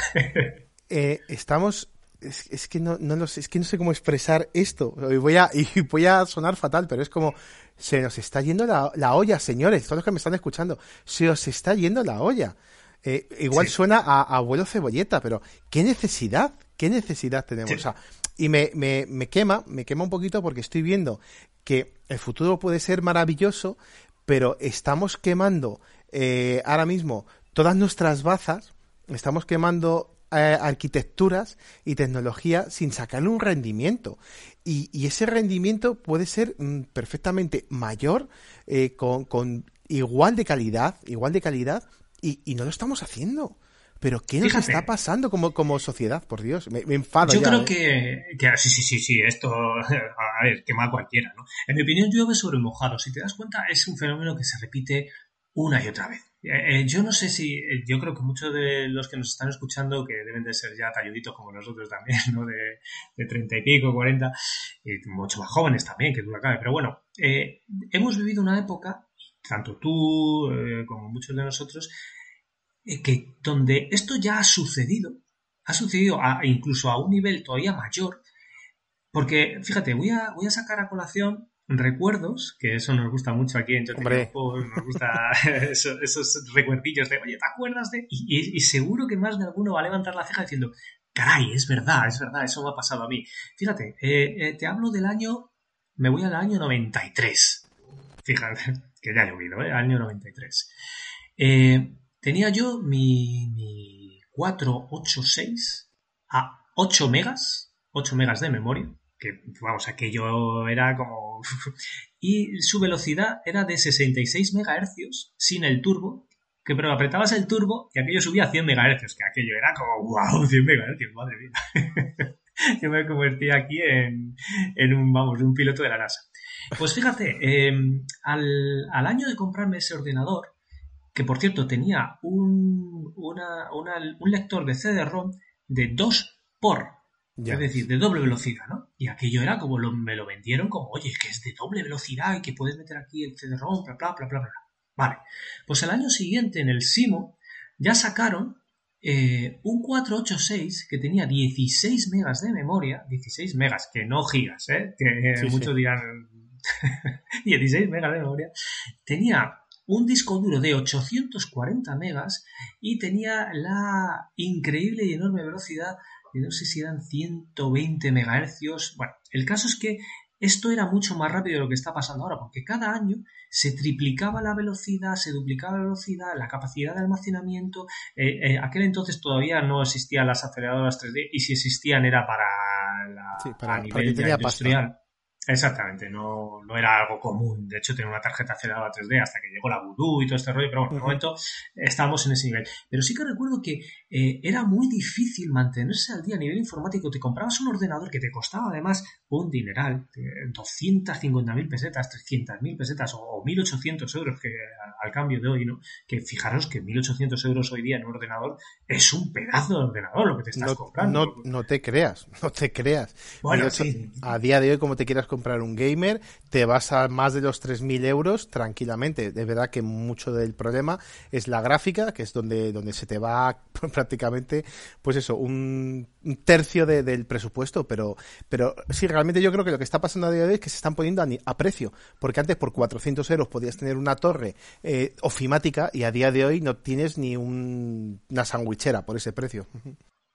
eh, estamos es, que no, no sé, es que no sé cómo expresar esto. Y voy a, y voy a sonar fatal, pero es como, se nos está yendo la, olla, señores, todos los que me están escuchando, se os está yendo la olla. Eh, igual suena a, abuelo cebolleta, pero ¿qué necesidad? ¿Qué necesidad tenemos? O sea, y me, me, me quema, me quema un poquito porque estoy viendo que el futuro puede ser maravilloso, pero estamos quemando eh, ahora mismo todas nuestras bazas, estamos quemando eh, arquitecturas y tecnología sin sacarle un rendimiento. Y, ese rendimiento puede ser mm, perfectamente mayor, eh, con, igual de calidad, igual de calidad, y, no lo estamos haciendo. Pero ¿qué nos está pasando como, como sociedad? Por Dios, me, enfado. Yo creo ¿eh? que, Sí, sí, sí, sí, esto. A ver, quema cualquiera, ¿no? En mi opinión, llueve sobre mojado. Si te das cuenta, es un fenómeno que se repite una y otra vez. Eh, eh, yo no sé si, eh, yo creo que muchos de los que nos están escuchando, que deben de ser ya talluditos como nosotros también, ¿no? De, de 30 y pico, 40, y mucho más jóvenes también, que tú cabe. Pero bueno, hemos vivido una época, tanto tú como muchos de nosotros, que donde esto ya ha sucedido, ha sucedido incluso a un nivel todavía mayor, porque fíjate, voy a, voy a sacar a colación recuerdos, que eso nos gusta mucho aquí en Hombre. nos gusta esos, recuerdillos de, oye, ¿te acuerdas de...? Y, seguro que más de alguno va a levantar la ceja diciendo, caray, es verdad, es verdad, eso me ha pasado a mí. Fíjate, eh, eh, te hablo del año, me voy al año 93. Fíjate, que ya ha llovido, ¿eh? Año 93. Eh, tenía yo mi, mi 486 a 8 megas, 8 megas de memoria que vamos, aquello era como... y su velocidad era de 66 MHz sin el turbo, que pero apretabas el turbo y aquello subía a 100 MHz, que aquello era como, wow, 100 MHz, madre mía. Yo me convertí aquí en, en, un, vamos, un piloto de la NASA. Pues fíjate, em, al, al, año de comprarme ese ordenador, que por cierto tenía un, un lector de CD-ROM de 2 por, es decir, de doble velocidad, ¿no? Y aquello era como me lo vendieron como, oye, que es de doble velocidad y que puedes meter aquí el CD-ROM, bla, bla, bla, bla, bla. Vale, pues el año siguiente en el Simo ya sacaron eh, un 486 que tenía 16 megas de memoria, 16 megas, que no gigas, ¿eh? que muchos dirán 16 megas de memoria, tenía un disco duro de 840 megas y tenía la increíble y enorme velocidad de no sé si eran 120 megahercios. Bueno, el caso es que esto era mucho más rápido de lo que está pasando ahora, porque cada año se triplicaba la velocidad, se duplicaba la velocidad, la capacidad de almacenamiento. Eh, eh, aquel entonces todavía no existían las aceleradoras 3D y si existían era para, la, a nivel industrial. Exactamente, no, no era algo común. De hecho, tenía una tarjeta acelerada 3D hasta que llegó la Voodoo y todo este rollo, pero bueno, en el momento estábamos en ese nivel. Pero sí que recuerdo que eh, era muy difícil mantenerse al día a nivel informático. Te comprabas un ordenador que te costaba además un dineral, 250.000 pesetas, 300.000 pesetas o, 1.800 euros que al cambio de hoy, ¿no? Que fijaros que 1.800 euros hoy día en un ordenador es un pedazo de ordenador lo que te estás comprando. No, no te creas, no te creas. Bueno, sí. A día de hoy, como te quieras comprar un gamer, te vas a más de los 3.000 euros tranquilamente. De verdad que mucho del problema es la gráfica, que es donde, donde se te va prácticamente, pues eso, un, tercio del presupuesto. Pero, pero sí, realmente yo creo que lo que está pasando a día de hoy es que se están poniendo a, precio. Porque antes por 400 euros podías tener una torre eh, ofimática y a día de hoy no tienes ni una sandwichera por ese precio.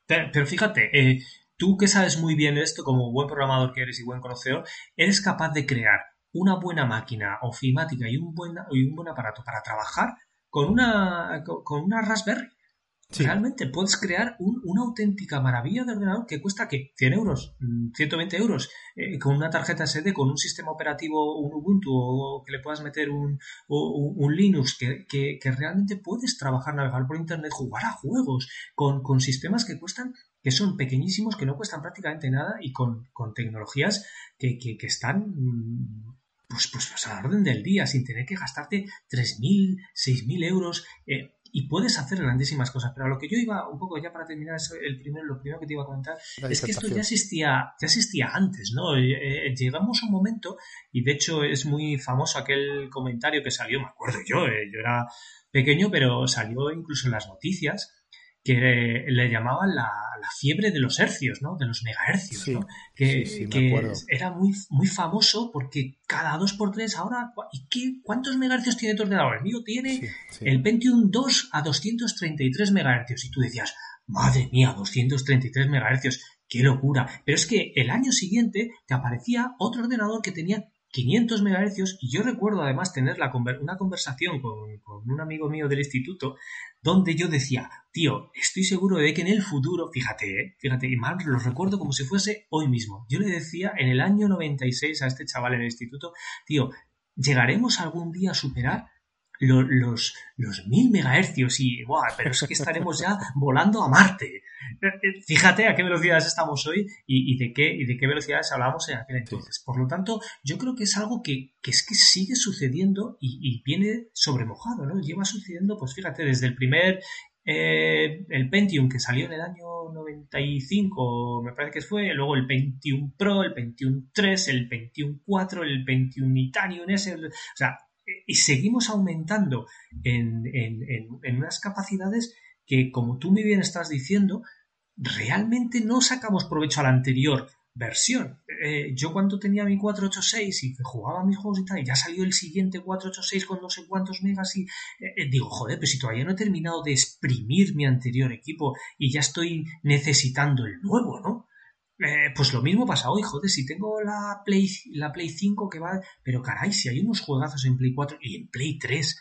Pero, fíjate, eh, tú que sabes muy bien esto, como buen programador que eres y buen conocedor, eres capaz de crear una buena máquina ofimática y un buen, y un buen aparato para trabajar con una, con una Raspberry. Realmente puedes crear una auténtica maravilla de ordenador que cuesta ¿qué? 100 euros, 120 mm, euros, eh, con una tarjeta SD, con un sistema operativo, un Ubuntu o que le puedas meter un, un, Linux, que, que, realmente puedes trabajar, navegar por Internet, jugar a juegos con, con sistemas que cuestan que son pequeñísimos, que no cuestan prácticamente nada y con, tecnologías que, que, están mm, pues, pues, pues, a la orden del día, sin tener que gastarte 3.000, 6.000 euros. Eh, y puedes hacer grandísimas cosas. Pero a lo que yo iba, un poco ya para terminar, el primero, lo primero que te iba a comentar, es que esto ya existía, ya existía antes, ¿no? Eh, eh, llegamos a un momento, y de hecho es muy famoso aquel comentario que salió, me acuerdo yo, yo era pequeño, pero salió incluso en las noticias, que le llamaban la, fiebre de los hercios, ¿no? De los megahercios, ¿no? Que, era muy, muy famoso porque cada dos por tres ahora... ¿Y qué, cuántos megahercios tiene tu ordenador? El mío tiene el Pentium 2 a 233 megahercios. Y tú decías, madre mía, 233 megahercios, qué locura. Pero es que el año siguiente te aparecía otro ordenador que tenía 500 MHz y yo recuerdo además tener una conversación con, un amigo mío del instituto donde yo decía, tío, estoy seguro de que en el futuro, fíjate, ¿eh? fíjate, y mal lo recuerdo como si fuese hoy mismo. Yo le decía en el año 96 a este chaval en el instituto, tío, llegaremos algún día a superar los, los, mil megahercios y, ¡buah! Pero es que estaremos ya volando a Marte. Fíjate a qué velocidades estamos hoy y, de, qué, y de qué velocidades hablábamos en aquel entonces. Por lo tanto, yo creo que es algo que, es que sigue sucediendo y, viene sobremojado, ¿no? Lleva sucediendo, pues fíjate, desde el primer eh, el Pentium que salió en el año 95, me parece que fue, luego el Pentium Pro, el Pentium 3, el Pentium 4, el Pentium Titanium S, o sea, y seguimos aumentando en, unas capacidades que, como tú muy bien estás diciendo, realmente no sacamos provecho a la anterior versión. Eh, yo cuando tenía mi 486 y que jugaba mis juegos y tal, y ya salió el siguiente 486 con no sé cuántos megas y eh, eh, digo, joder, pero si todavía no he terminado de exprimir mi anterior equipo y ya estoy necesitando el nuevo, ¿no? Eh, pues lo mismo pasa hoy, joder, si tengo la Play, la Play 5 que va... Pero caray, si hay unos juegazos en Play 4 y en Play 3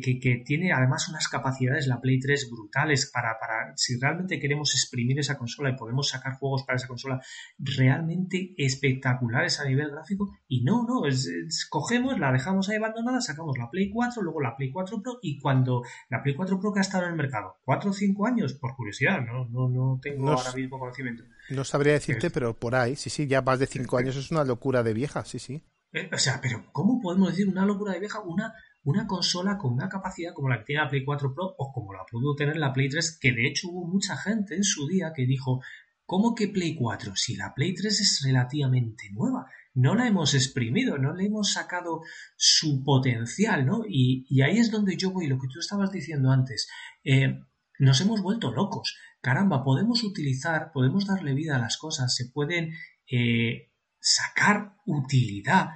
que, tiene además unas capacidades, la Play 3, brutales para, para, si realmente queremos exprimir esa consola y podemos sacar juegos para esa consola realmente espectaculares a nivel gráfico. Y no, no, es, cogemos, la dejamos ahí abandonada, sacamos la Play 4, luego la Play 4 Pro y cuando la Play 4 Pro que ha estado en el mercado, 4 o 5 años, por curiosidad, no, no, no tengo ahora mismo conocimiento. No sabría decirte, pero por ahí, sí, sí, ya más de 5 años es una locura de vieja, sí, sí. Eh, o sea, pero ¿cómo podemos decir una locura de vieja? Una una consola con una capacidad como la que tiene la Play 4 Pro o como la pudo tener la Play 3, que de hecho hubo mucha gente en su día que dijo, ¿cómo que Play 4? Si la Play 3 es relativamente nueva, no la hemos exprimido, no le hemos sacado su potencial, ¿no? Y, ahí es donde yo voy, lo que tú estabas diciendo antes. Eh, nos hemos vuelto locos. Caramba, podemos utilizar, podemos darle vida a las cosas, se pueden eh, sacar utilidad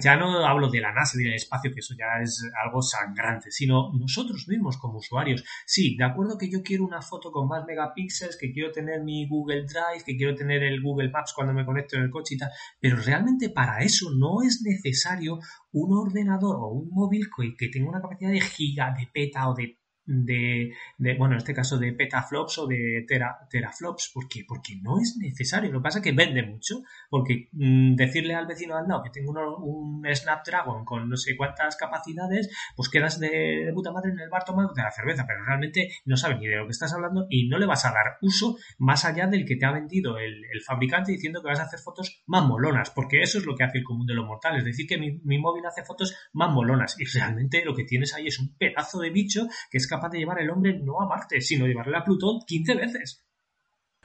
ya no hablo de la NASA del espacio, que eso ya es algo sangrante, sino nosotros mismos como usuarios. Sí, de acuerdo que yo quiero una foto con más megapíxeles, que quiero tener mi Google Drive, que quiero tener el Google Maps cuando me conecto en el coche y tal, pero realmente para eso no es necesario un ordenador o un móvil que tenga una capacidad de giga, de peta o de de, bueno, en este caso de petaflops o de teraflops, porque porque no es necesario. Lo que pasa es que vende mucho, porque mm, decirle al vecino al lado que tengo un Snapdragon con no sé cuántas capacidades, pues quedas de, puta madre en el bar tomándote la cerveza, pero realmente no sabes ni de lo que estás hablando y no le vas a dar uso más allá del que te ha vendido el, fabricante diciendo que vas a hacer fotos más molonas, porque eso es lo que hace el común de los mortales, es decir que mi, mi móvil hace fotos más molonas y realmente lo que tienes ahí es un pedazo de bicho que es capaz de llevar el hombre no a Marte, sino llevarle a Plutón 15 veces.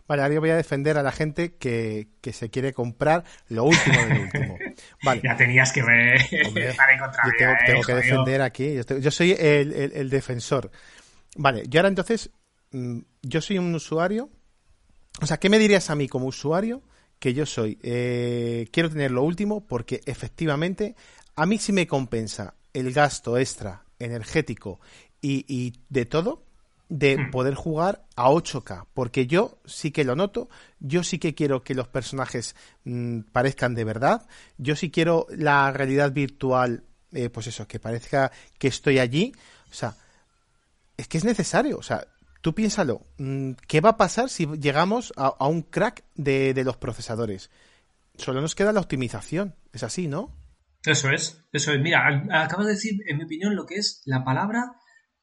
Vale, ahora yo voy a defender a la gente que, se quiere comprar lo último del último. Vale. Ya tenías que ver estar en contra Yo tengo, que defender aquí. Yo, soy el, defensor. Vale, yo ahora entonces, mm, yo soy un usuario. O sea, ¿qué me dirías a mí como usuario? Que yo soy, eh, quiero tener lo último porque efectivamente a mí sí me compensa el gasto extra energético y, de todo de hmm. poder jugar a 8K, porque yo sí que lo noto, yo sí que quiero que los personajes mm, parezcan de verdad, yo sí quiero la realidad virtual, eh, pues eso, que parezca que estoy allí, o sea, es que es necesario, o sea, tú piénsalo, mm, ¿qué va a pasar si llegamos a, un crack de, de los procesadores? Solo nos queda la optimización, es así, ¿no? Eso es, eso es. Mira, acabas de decir, en mi opinión, lo que es la palabra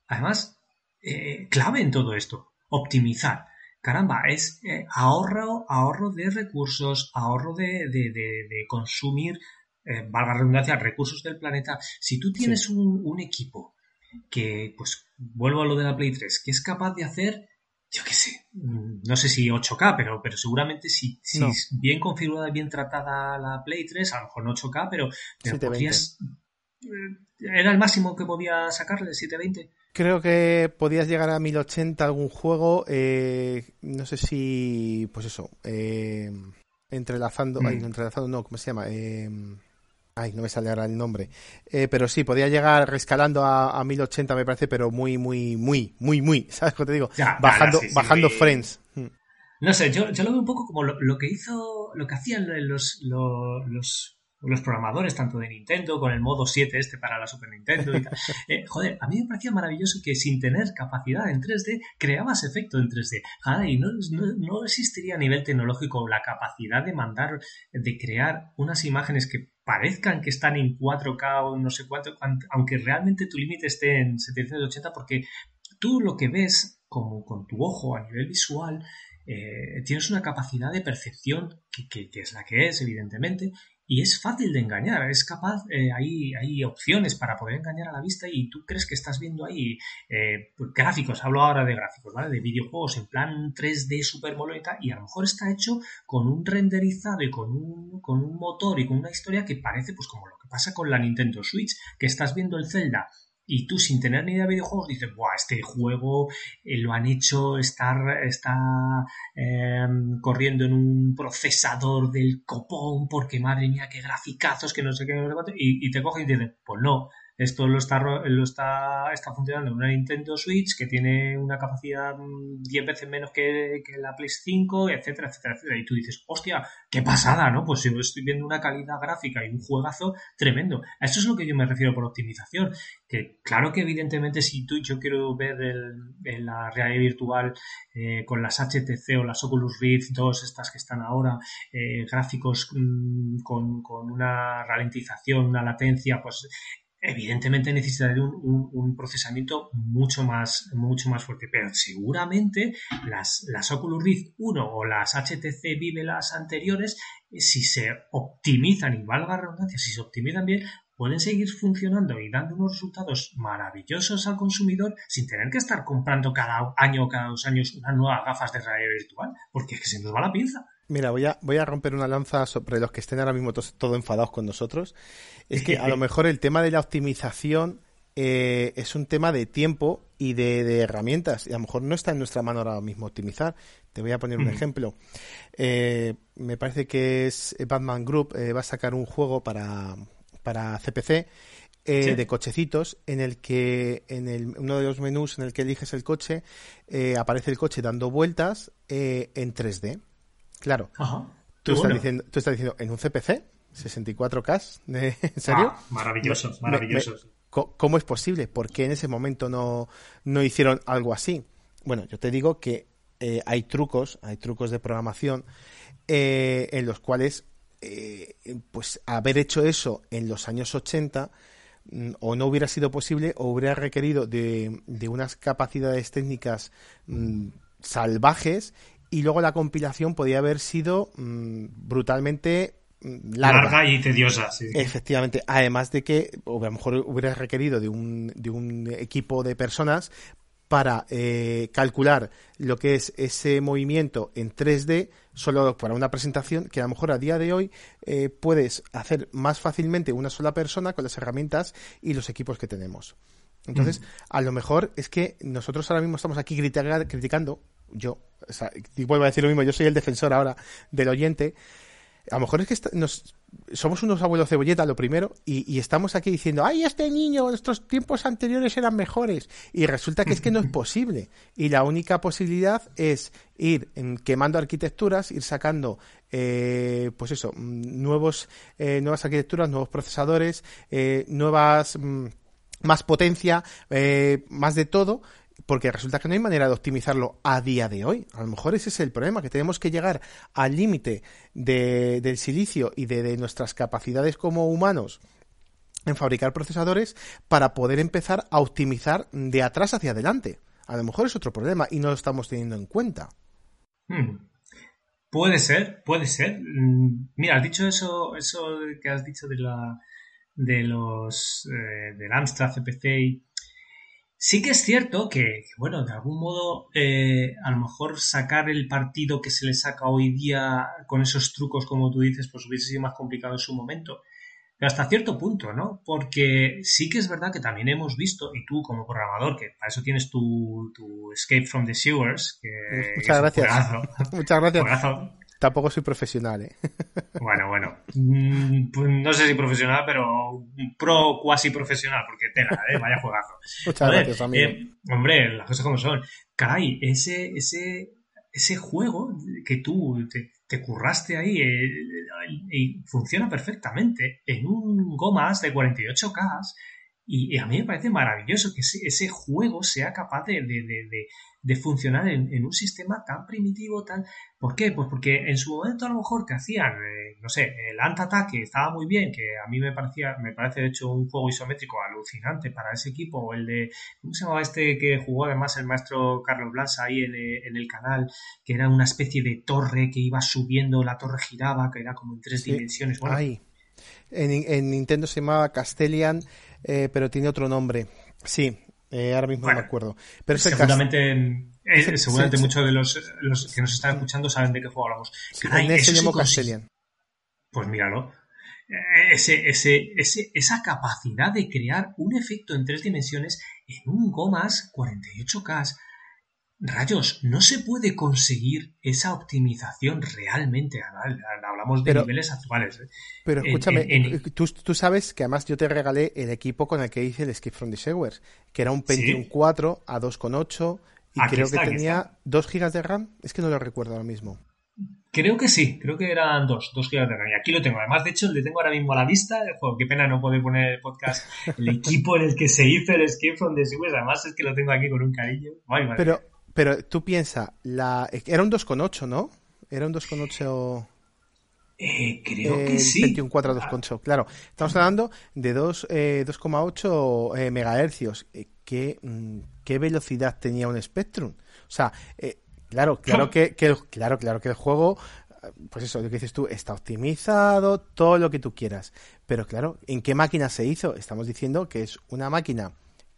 además, eh, clave en todo esto, optimizar. Caramba, es eh, ahorro, ahorro de recursos, ahorro de, consumir, eh, valga la redundancia, recursos del planeta. Si tú tienes un, equipo que, pues, vuelvo a lo de la Play 3, que es capaz de hacer, yo qué sé, mm, no sé si 8K, pero, pero seguramente si, si bien configurada y bien tratada la Play 3, a lo mejor no 8K, pero, pero podrías... ¿Era el máximo que podía sacarle, 720? Creo que podías llegar a 1080 algún juego, eh, no sé si, pues eso, eh, entrelazando, mm. entrelazando, no, ¿cómo se llama? Eh, ay, no me sale ahora el nombre. pero sí, podía llegar rescalando a, 1080, me parece, pero muy, muy, muy, muy, muy, ¿sabes cómo te digo? bajando bajando frames. Mm. No sé, yo, yo, lo veo un poco como lo, que hizo, lo que hacían los, los los programadores tanto de Nintendo con el modo 7 este para la Super Nintendo y tal. Eh, joder, a mí me parecía maravilloso que sin tener capacidad en 3D creabas efecto en 3D. y no, no, existiría a nivel tecnológico la capacidad de mandar, de crear unas imágenes que parezcan que están en 4K o no sé cuánto, aunque realmente tu límite esté en 780 porque tú lo que ves como con tu ojo a nivel visual eh, tienes una capacidad de percepción que, que, es la que es, evidentemente, y es fácil de engañar, es capaz, eh, hay, hay, opciones para poder engañar a la vista y tú crees que estás viendo ahí eh, pues, gráficos, hablo ahora de gráficos, ¿vale? De videojuegos en plan 3D super moleta y a lo mejor está hecho con un renderizado y con un, con un motor y con una historia que parece pues como lo que pasa con la Nintendo Switch, que estás viendo el Zelda y tú sin tener ni idea de videojuegos dices, Buah, este juego eh, lo han hecho, está, está em, corriendo en un procesador del copón porque madre mía, qué graficazos, que no sé qué, y, y te cogen y dices, pues no, esto lo está, lo está, está funcionando en una Nintendo Switch que tiene una capacidad 10 mm, veces menos que, la Play 5, etcétera, etcétera, etcétera. Y tú dices, hostia, qué pasada, ¿no? Pues yo estoy viendo una calidad gráfica y un juegazo tremendo. A eso es lo que yo me refiero por optimización. Que claro que evidentemente si tú yo quiero ver el, la realidad virtual eh, con las HTC o las Oculus Rift 2, estas que están ahora, eh, gráficos mm, con, con una ralentización, una latencia, pues evidentemente necesitaría un, procesamiento mucho más, mucho más fuerte, pero seguramente las, las Oculus Rift 1 o las HTC Vive las anteriores, eh, si se optimizan, y valga la redundancia, si se optimizan bien, pueden seguir funcionando y dando unos resultados maravillosos al consumidor sin tener que estar comprando cada año o cada dos años unas nuevas gafas de realidad virtual, porque es que se nos va la pinza. Mira, voy a, voy a romper una lanza sobre los que estén ahora mismo todo enfadados con nosotros. Es que a lo mejor el tema de la optimización eh, es un tema de tiempo y de, herramientas. Y a lo mejor no está en nuestra mano ahora mismo optimizar. Te voy a poner un ejemplo. Eh, me parece que es Batman Group eh, va a sacar un juego para, para CPC de cochecitos en el que en el, uno de los menús en el que eliges el coche aparece el coche dando vueltas en 3D. Claro. Tú, estás diciendo, tú estás diciendo en un CPC 64K, ¿en serio? Ah, maravilloso, maravilloso. ¿Cómo es posible? ¿Por qué en ese momento no, no hicieron algo así? Bueno, yo te digo que eh, hay trucos, hay trucos de programación eh, en los cuales, eh, pues, haber hecho eso en los años 80 mm, o no hubiera sido posible o hubiera requerido de, de unas capacidades técnicas mm, salvajes y luego la compilación podía haber sido mm, brutalmente larga. y tediosa, sí. Efectivamente, además de que a lo mejor hubiera requerido de un, de un equipo de personas para eh, calcular lo que es ese movimiento en 3D solo para una presentación que a lo mejor a día de hoy eh, puedes hacer más fácilmente una sola persona con las herramientas y los equipos que tenemos. Entonces, a lo mejor es que nosotros ahora mismo estamos aquí criticando, yo, vuelvo a decir lo mismo, yo soy el defensor ahora del oyente, a lo mejor es que nos, somos unos abuelos cebolleta, lo primero, y, estamos aquí diciendo, ay, este niño, nuestros tiempos anteriores eran mejores. Y resulta que es que no es posible. Y la única posibilidad es ir quemando arquitecturas, ir sacando, eh, pues eso, mm, nuevos, eh, nuevas arquitecturas, nuevos procesadores, eh, nuevas, mm, más potencia, más de todo, porque resulta que no hay manera de optimizarlo a día de hoy. A lo mejor ese es el problema, que tenemos que llegar al límite de, del silicio y de, nuestras capacidades como humanos en fabricar procesadores para poder empezar a optimizar de atrás hacia adelante. A lo mejor es otro problema y no lo estamos teniendo en cuenta. Hmm. Puede ser, puede ser. Mm, mira, has dicho eso, eso que has dicho de la de los eh, del Amstrad CPC y Sí que es cierto que, bueno, de algún modo, eh, a lo mejor sacar el partido que se le saca hoy día con esos trucos, como tú dices, pues hubiese sido más complicado en su momento. Pero hasta cierto punto, ¿no? Porque sí que es verdad que también hemos visto, y tú como programador, que para eso tienes tu, Escape from the Sewers, que Muchas gracias. Muchas gracias. Tampoco soy profesional, ¿eh? Bueno, bueno. Mm, pues no sé si profesional, pero pro cuasi profesional, porque tela, ¿eh? Vaya juegazo. Muchas gracias, amigo. Eh, hombre, las cosas como son. Caray, ese, ese, ese juego que tú te, curraste ahí eh, y funciona perfectamente en un gomas de 48K y, a mí me parece maravilloso que ese, juego sea capaz de, de, funcionar en, un sistema tan primitivo, tan... ¿Por qué? Pues porque en su momento a lo mejor te hacían, eh, no sé, el Ant Attack estaba muy bien, que a mí me parecía, me parece de hecho un juego isométrico alucinante para ese equipo, o el de, ¿cómo se llamaba este que jugó además el maestro Carlos Blanza ahí en, en el canal, que era una especie de torre que iba subiendo, la torre giraba, que era como en tres dimensiones. Bueno, En, Nintendo se llamaba Castellian eh, pero tiene otro nombre. Sí, eh, ahora mismo no me acuerdo. Pero seguramente, eh, seguramente muchos de los, que nos están escuchando saben de qué juego hablamos. en ese llamo Castellian. Pues míralo. Ese, ese, ese, esa capacidad de crear un efecto en tres dimensiones en un GOMAS 48K Rayos, no se puede conseguir esa optimización realmente. Hablamos de niveles actuales. ¿eh? Pero escúchame, Tú, sabes que además yo te regalé el equipo con el que hice el Skip from the Showers, que era un Pentium 4 a 2,8 y creo que tenía 2 GB de RAM. Es que no lo recuerdo ahora mismo. Creo que sí, creo que eran 2, 2 GB de RAM. Y aquí lo tengo. Además, de hecho, le tengo ahora mismo a la vista. Qué pena no poder poner el podcast. El equipo en el que se hizo el Escape from the Showers. Además, es que lo tengo aquí con un cariño. Pero pero tú piensas, la... era un 2,8, ¿no? Era un 2,8... Eh, creo que sí. 21.4 2,8. Claro, estamos hablando de 2,8 eh, eh, megahercios. Eh, ¿Qué, mm, ¿Qué velocidad tenía un Spectrum? O sea, claro, claro que, claro, claro que el juego pues eso, lo que dices tú, está optimizado, todo lo que tú quieras. Pero claro, ¿en qué máquina se hizo? Estamos diciendo que es una máquina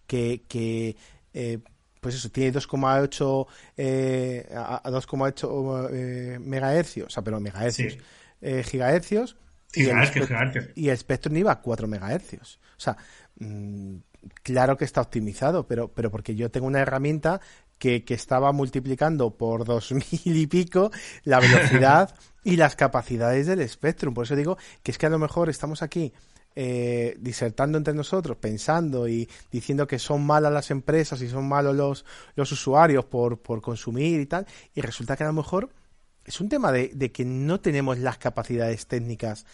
que, que eh, pues eso, tiene 2,8 eh, a, 2,8 eh, megahercios, o sea, pero megahercios, eh, gigahercios. Y el, y el Spectrum iba a 4 megahercios. O sea, mmm, claro que está optimizado, pero, pero porque yo tengo una herramienta que, que estaba multiplicando por dos mil y pico la velocidad y las capacidades del Spectrum. Por eso digo que es que a lo mejor estamos aquí eh, disertando entre nosotros, pensando y diciendo que son malas las empresas y son malos los, los usuarios por, por consumir y tal, y resulta que a lo mejor es un tema de, de que no tenemos las capacidades técnicas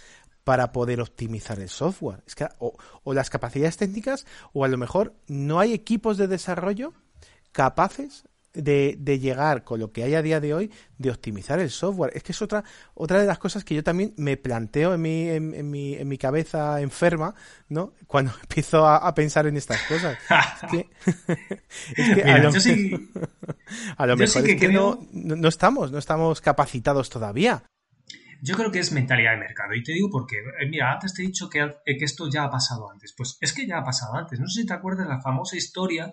para poder optimizar el software. Es que, o, o, las capacidades técnicas, o a lo mejor no hay equipos de desarrollo capaces de, de, llegar con lo que hay a día de hoy de optimizar el software. Es que es otra, otra de las cosas que yo también me planteo en mi, en, en mi, en mi cabeza enferma, ¿no? Cuando empiezo a, a pensar en estas cosas. es que, es que Mira, a lo, yo sí, a lo yo mejor sí que es que creo- no, no, no estamos, no estamos capacitados todavía. Yo creo que es mentalidad de mercado. Y te digo porque, eh, mira, antes te he dicho que, eh, que esto ya ha pasado antes. Pues es que ya ha pasado antes. No sé si te acuerdas de la famosa historia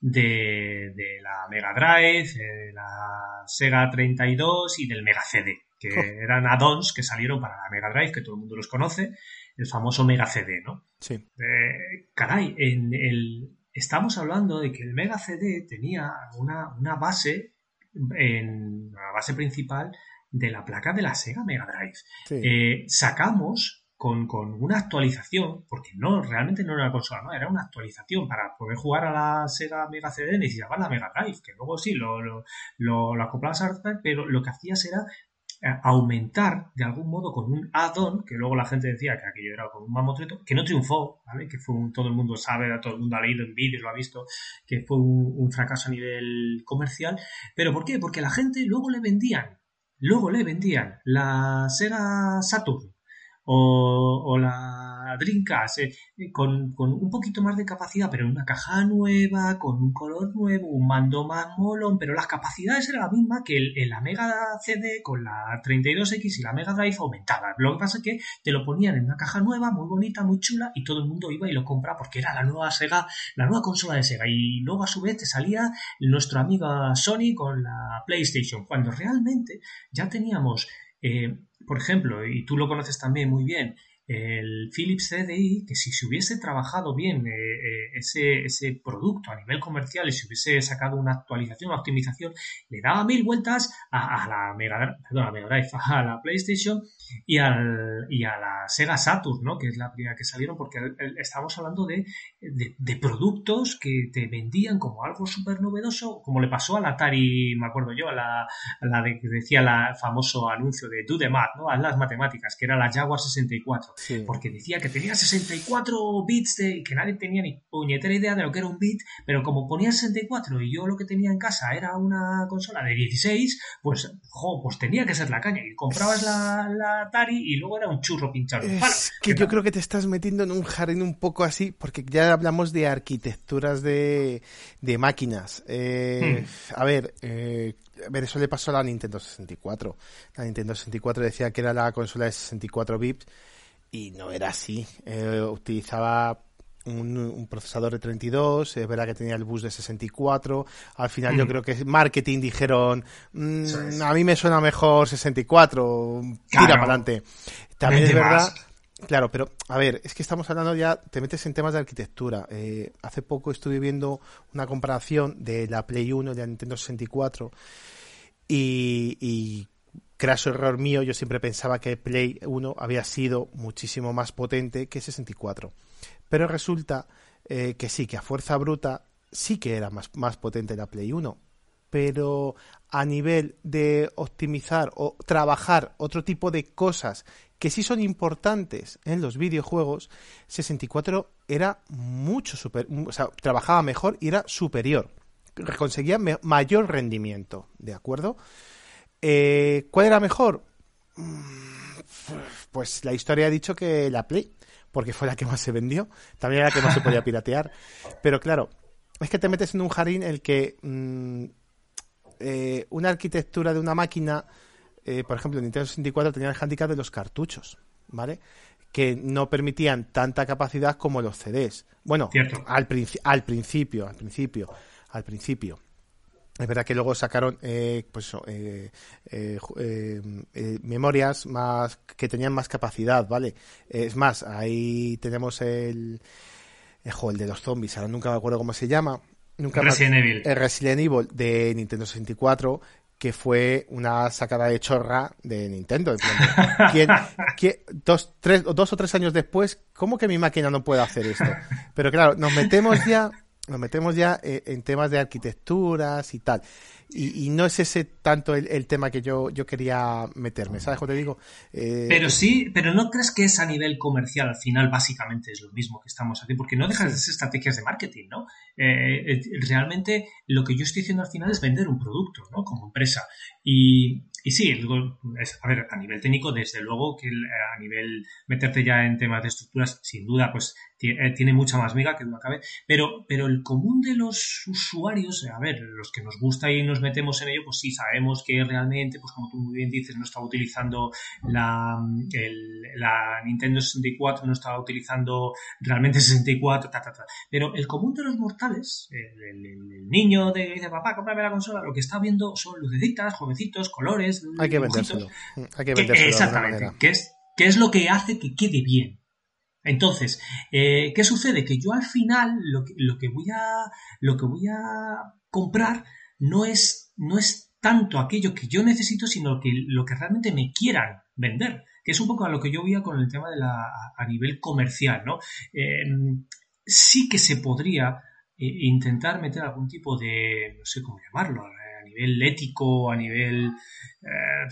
de, de la Mega Drive, de la Sega 32 y del Mega CD, que eran add-ons que salieron para la Mega Drive, que todo el mundo los conoce, el famoso Mega CD, ¿no? Sí. Eh, caray, en el, estamos hablando de que el Mega CD tenía una, una base, en la base principal de la placa de la Sega Mega Drive. Sí. Eh, sacamos con, con, una actualización, porque no, realmente no era una consola, no, era una actualización para poder jugar a la Sega Mega CD necesitaban la Mega Drive, que luego sí lo, lo, lo, lo acoplabas a la pero lo que hacías era eh, aumentar de algún modo con un add-on, que luego la gente decía que aquello era con un mamotreto, que no triunfó, ¿vale? Que fue un, todo el mundo sabe, todo el mundo ha leído en vídeos, lo ha visto, que fue un, un fracaso a nivel comercial. ¿Pero por qué? Porque la gente luego le vendían, luego le vendían la Sega Saturn o, o la Dreamcast eh, con, un poquito más de capacidad, pero una caja nueva, con un color nuevo, un mando más molón, pero las capacidades eran la misma que el, la Mega CD con la 32X y la Mega Drive aumentada. Lo que pasa es que te lo ponían en una caja nueva, muy bonita, muy chula, y todo el mundo iba y lo compraba porque era la nueva Sega, la nueva consola de Sega. Y luego a su vez te salía nuestro amigo Sony con la PlayStation, cuando realmente ya teníamos eh, por ejemplo, y tú lo conoces también muy bien, el Philips CDI, que si se hubiese trabajado bien eh, eh, ese, ese, producto a nivel comercial y se hubiese sacado una actualización, una optimización, le daba mil vueltas a, la Mega, perdón, a Mega Drive, a la PlayStation y, al, y a la Sega Saturn, ¿no? que es la primera que salieron, porque estamos hablando de, de, de productos que te vendían como algo súper novedoso, como le pasó al Atari, me acuerdo yo, a la, a la de que decía el famoso anuncio de Do the Math, ¿no? haz las matemáticas, que era la Jaguar 64. Sí. Porque decía que tenía 64 bits de, que nadie tenía ni puñetera idea de lo que era un bit, pero como ponía 64 y yo lo que tenía en casa era una consola de 16, pues, jo, pues tenía que ser la caña. Y comprabas la, la Atari y luego era un churro pinchado. Es Para, que yo creo que te estás metiendo en un jardín un poco así, porque ya hablamos de arquitecturas de, de máquinas. Eh, hmm. A ver, eh, a ver, eso le pasó a la Nintendo 64. La Nintendo 64 decía que era la consola de 64 bits y no era así. Eh, utilizaba un, un, procesador de 32, es verdad que tenía el bus de 64. Al final mm. yo creo que marketing dijeron, mmm, a mí me suena mejor 64, tira para adelante. También es verdad. Más. Claro, pero a ver, es que estamos hablando ya, te metes en temas de arquitectura. Eh, hace poco estuve viendo una comparación de la Play 1 y de la Nintendo 64 y, y craso error mío, yo siempre pensaba que Play 1 había sido muchísimo más potente que 64. Pero resulta eh, que sí, que a fuerza bruta sí que era más, más potente la Play 1. Pero a nivel de optimizar o trabajar otro tipo de cosas que sí son importantes en los videojuegos, 64 era mucho super, o sea, trabajaba mejor y era superior. Conseguía mayor rendimiento, ¿de acuerdo? Eh, ¿Cuál era mejor? Pues la historia ha dicho que la Play, porque fue la que más se vendió, también era la que más se podía piratear. Pero claro, es que te metes en un jardín en el que mmm, eh, una arquitectura de una máquina eh, por ejemplo, Nintendo 64 tenía el handicap de los cartuchos, ¿vale? Que no permitían tanta capacidad como los CDs. Bueno, al, al principio, al principio, al principio. Es verdad que luego sacaron eh, pues eh, eh, eh, memorias más que tenían más capacidad, ¿vale? Es más, ahí tenemos el, el, de los zombies, ahora nunca me acuerdo cómo se llama. Nunca Resident Evil. El Resident Evil de Nintendo 64, que fue una sacada de chorra de Nintendo. ¿quién, dos, tres, dos o tres años después, ¿cómo que mi máquina no puede hacer esto? Pero claro, nos metemos ya nos metemos ya eh, en temas de arquitecturas y tal. Y, no es ese tanto el, tema que yo, yo quería meterme, ¿sabes lo te digo? Eh, pero sí, pero ¿no crees que es a nivel comercial al final básicamente es lo mismo que estamos aquí? Porque no dejas de ser estrategias de marketing, ¿no? Eh, realmente lo que yo estoy haciendo al final es vender un producto, ¿no? Como empresa. Y, y sí, es, a ver, a nivel técnico, desde luego que a nivel meterte ya en temas de estructuras, sin duda, pues eh, tiene mucha más miga que duda cabe, pero, pero el común de los usuarios, a ver, los que nos gusta y nos metemos en ello, pues sí, sabemos que realmente, pues como tú muy bien dices, no estaba utilizando la, la Nintendo 64, no estaba utilizando realmente 64, ta, ta, ta. Pero el común de los mortales, el, niño de, dice, papá, cómprame la consola, lo que está viendo son lucecitas, jovencitos, colores, hay que vendérselo. Hay que vendérselo. exactamente. ¿Qué es, ¿Qué es lo que hace que quede bien? Entonces, eh, ¿qué sucede? Que yo al final lo que, lo que, voy a lo que voy a comprar no es, no es tanto aquello que yo necesito, sino que lo que realmente me quieran vender. Que es un poco a lo que yo voy con el tema de la a nivel comercial, ¿no? Em, sí que se podría eh, intentar meter algún tipo de, no sé cómo llamarlo, nivel ético, a nivel eh,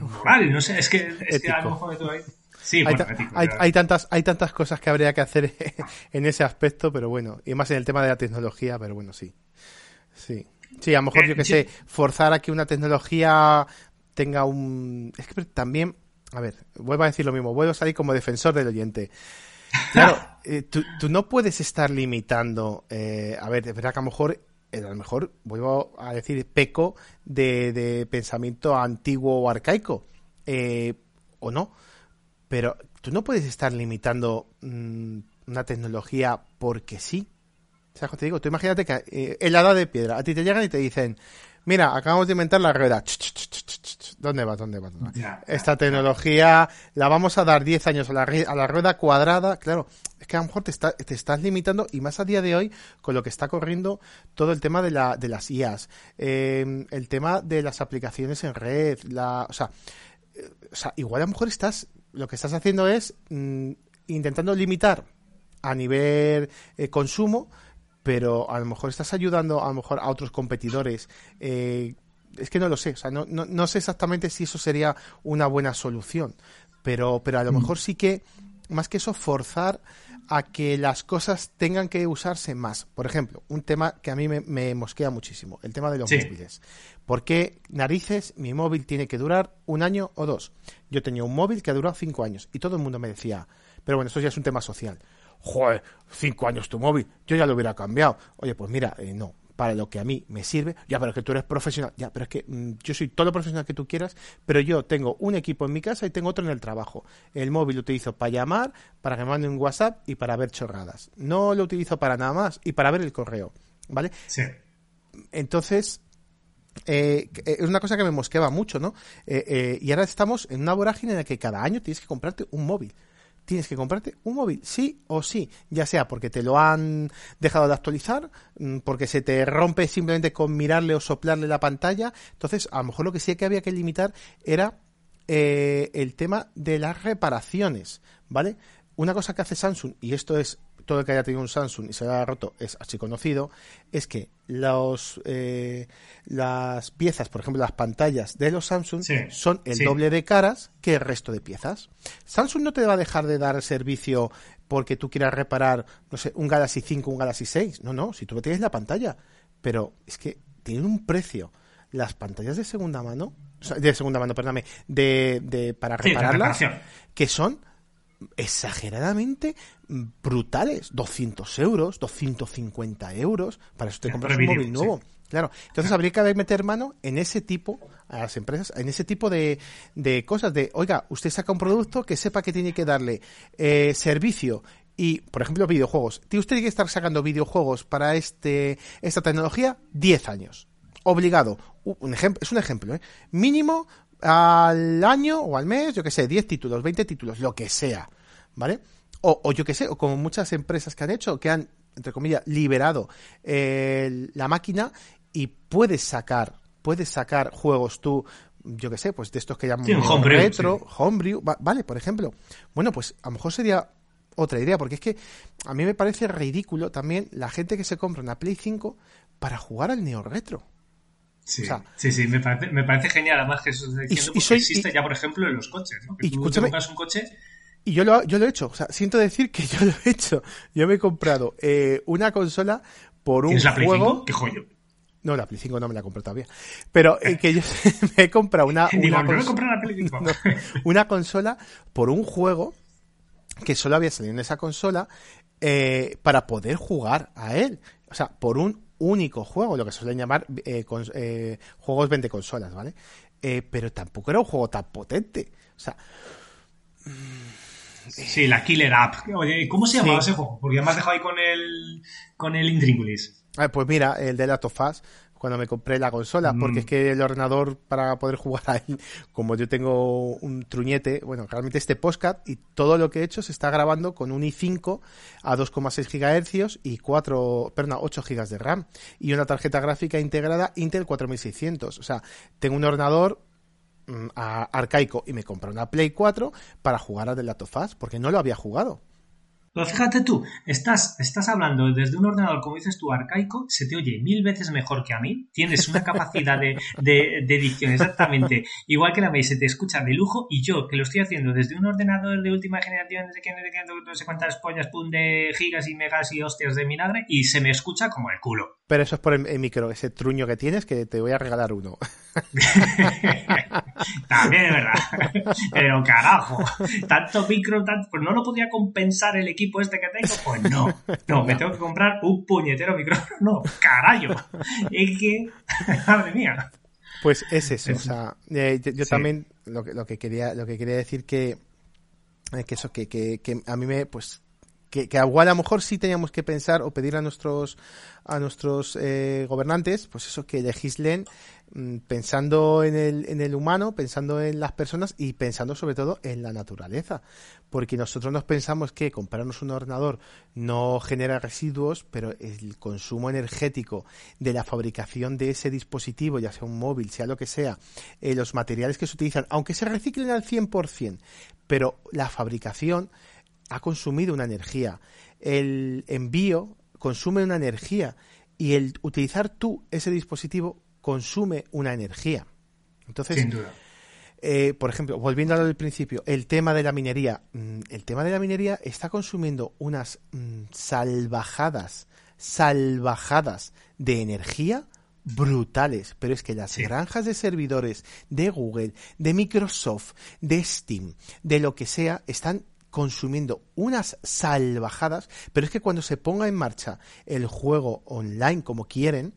moral, no sé, es que, es que a lo mejor todo ahí. Sí, hay, hay, tantas, hay tantas cosas que habría que hacer en ese aspecto, pero bueno, y más en el tema de la tecnología, pero bueno, sí. Sí, sí a lo mejor eh, yo que sé, forzar a que una tecnología tenga un... Es que también, a ver, vuelvo a decir lo mismo, vuelvo a salir como defensor del oyente. Claro, eh, tú, tú, no puedes estar limitando, eh, a ver, es verdad que a lo mejor a lo mejor, vuelvo a decir, peco de, pensamiento antiguo o arcaico, eh, o no, pero tú no puedes estar limitando mm, una tecnología porque sí. ¿Sabes te digo? Tú imagínate que eh, edad de piedra, a ti te llegan y te dicen, mira, acabamos de inventar la rueda. ¿Dónde vas? ¿Dónde vas? Esta tecnología la vamos a dar 10 años a la, a la rueda cuadrada. Claro, es que a lo mejor te, te estás limitando y más a día de hoy con lo que está corriendo todo el tema de, la, de las IAS, eh, el tema de las aplicaciones en red, la, o sea, eh, o sea, igual a lo mejor estás, lo que estás haciendo es mm, intentando limitar a nivel eh, consumo, pero a lo mejor estás ayudando a lo mejor a otros competidores. Eh, es que no lo sé, o sea, no, no, no, sé exactamente si eso sería una buena solución, pero, pero a lo mm. mejor sí que, más que eso, forzar a que las cosas tengan que usarse más. Por ejemplo, un tema que a mí me, mosquea muchísimo, el tema de los móviles. ¿Por qué narices mi móvil tiene que durar un año o dos? Yo tenía un móvil que ha durado cinco años y todo el mundo me decía, pero bueno, esto ya es un tema social joder, cinco años tu móvil, yo ya lo hubiera cambiado. Oye, pues mira, eh, no, para lo que a mí me sirve, ya, pero es que tú eres profesional, ya, pero es que mm, yo soy todo lo profesional que tú quieras, pero yo tengo un equipo en mi casa y tengo otro en el trabajo. El móvil lo utilizo para llamar, para que me mande un WhatsApp y para ver chorradas. No lo utilizo para nada más y para ver el correo, ¿vale? Sí. Entonces, eh, es una cosa que me mosqueba mucho, ¿no? Eh, y ahora estamos en una vorágine en la que cada año tienes que comprarte un móvil tienes que comprarte un móvil, sí o sí, ya sea porque te lo han dejado de actualizar, mm, porque se te rompe simplemente con mirarle o soplarle la pantalla. Entonces, a lo mejor lo que sí que había que limitar era eh, el tema de las reparaciones, ¿vale? Una cosa que hace Samsung, y esto es todo el que haya tenido un Samsung y se haya roto es así conocido, es que los, eh, las piezas, por ejemplo, las pantallas de los Samsung son el doble de caras que el resto de piezas. Samsung no te va a dejar de dar servicio porque tú quieras reparar, no sé, un Galaxy 5, un Galaxy 6. No, no, si tú tienes la pantalla. Pero es que tienen un precio. Las pantallas de segunda mano, de segunda mano, perdóname, de, de para repararlas, que son exageradamente brutales. 200 euros, 250 euros. Para eso te compras un móvil nuevo. Claro. Entonces habría que meter mano en ese tipo, a las empresas, en ese tipo de, de cosas de, oiga, usted saca un producto que sepa que tiene que darle eh, servicio y, por ejemplo, videojuegos. Usted tiene que estar sacando videojuegos para este, esta tecnología 10 años. Obligado. Un ejemplo, es un ejemplo, ¿eh? Mínimo al año o al mes, yo que sé, 10 títulos, 20 títulos, lo que sea. ¿Vale? O, o yo que sé, o como muchas empresas que han hecho, que han, entre comillas, liberado eh, la máquina y puedes sacar, puedes sacar juegos tú, yo que sé, pues de estos que llaman retro, homebrew, vale, por ejemplo. Bueno, pues a lo mejor sería otra idea, porque es que a mí me parece ridículo también la gente que se compra una Play 5 para jugar al neo retro. Sí, sí, sí, me parece, me parece genial, además que eso diciendo, y, existe ya, por ejemplo, en los coches, ¿no? Que y, tú te compras un coche y yo lo, yo lo he hecho, o sea, siento decir que yo lo he hecho. Yo me he comprado eh, una consola por un la Play juego. 5? ¿Qué joyo? No, la Play 5 no me la he comprado todavía. Pero eh, que yo me he comprado una, una, una consola por un juego que solo había salido en esa consola eh, para poder jugar a él. O sea, por un único juego, lo que se suelen llamar eh, eh, juegos vende consolas, ¿vale? pero tampoco era un juego tan potente. O sea. Sí, la Killer App. Oye, ¿cómo se llamaba ese juego? Porque me has dejado ahí con el, con el Intríngulis. Ah, pues mira, el de la Tofas cuando me compré la consola, porque mm. es que el ordenador para poder jugar ahí, como yo tengo un truñete, bueno, realmente este postcat y todo lo que he hecho se está grabando con un i5 a 2,6 GHz y 4, perdón, 8 GB de RAM y una tarjeta gráfica integrada Intel 4600. O sea, tengo un ordenador mm, arcaico y me compré una Play 4 para jugar a The Last of Us, porque no lo había jugado. Pero fíjate tú, estás, estás hablando desde un ordenador, como dices tú, arcaico, se te oye mil veces mejor que a mí, tienes una capacidad de, de, edición exactamente igual que la mía, se te escucha de lujo, y yo, que lo estoy haciendo desde un ordenador de última generación, desde que no sé cuántas pollas, pum, de gigas y megas y hostias de vinagre, y se me escucha como el culo. Pero eso es por el, micro, ese truño que tienes, que te voy a regalar uno. También es verdad. Pero carajo, tanto micro, tanto, pues no lo podría compensar el equipo este que tengo. Pues no, no, me tengo que comprar un puñetero micrófono. No, carajo. Es que, madre mía. Pues es eso, o sea, eh, yo, también lo que, lo que quería, lo que quería decir que, eh, que eso, que, que, que a mí me, pues, que, que igual a lo mejor sí teníamos que pensar o pedir a nuestros a nuestros eh, gobernantes, pues eso, que legislen mm, pensando en el, en el humano, pensando en las personas y pensando sobre todo en la naturaleza. Porque nosotros nos pensamos que comprarnos un ordenador no genera residuos, pero el consumo energético de la fabricación de ese dispositivo, ya sea un móvil, sea lo que sea, eh, los materiales que se utilizan, aunque se reciclen al 100%, pero la fabricación ha consumido una energía. El envío consume una energía y el utilizar tú ese dispositivo consume una energía. Entonces, Sin duda. Eh, por ejemplo, volviendo al principio, el tema de la minería. Mm, el tema de la minería está consumiendo unas mm, salvajadas, salvajadas de energía brutales, pero es que las granjas de servidores de Google, de Microsoft, de Steam, de lo que sea, están consumiendo unas salvajadas, pero es que cuando se ponga en marcha el juego online como quieren,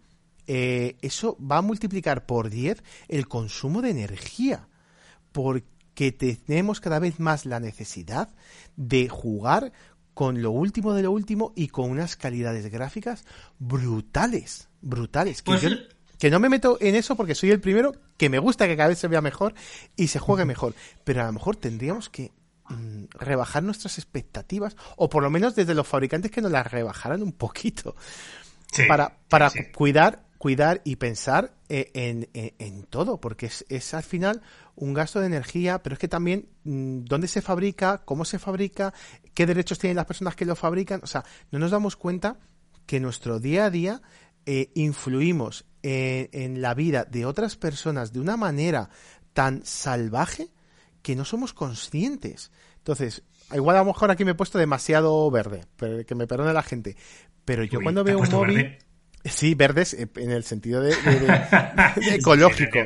eh, eso va a multiplicar por 10 el consumo de energía, porque tenemos cada vez más la necesidad de jugar con lo último de lo último y con unas calidades gráficas brutales, brutales. Que, pues que no me meto en eso porque soy el primero que me gusta que cada vez se vea mejor y se juegue mejor, pero a lo mejor tendríamos que rebajar nuestras expectativas, o por lo menos desde los fabricantes que nos las rebajaran un poquito, para, para cuidar cuidar y pensar eh, en, en, todo, porque es, es, al final un gasto de energía, pero es que también mm, dónde se fabrica, cómo se fabrica, qué derechos tienen las personas que lo fabrican, o sea, no nos damos cuenta que nuestro día a día eh, influimos en, en la vida de otras personas de una manera tan salvaje que no somos conscientes. Entonces, igual a lo mejor aquí me he puesto demasiado verde, que me perdone la gente. Pero yo cuando veo un móvil... Sí, verdes eh, en el sentido de, ecológico.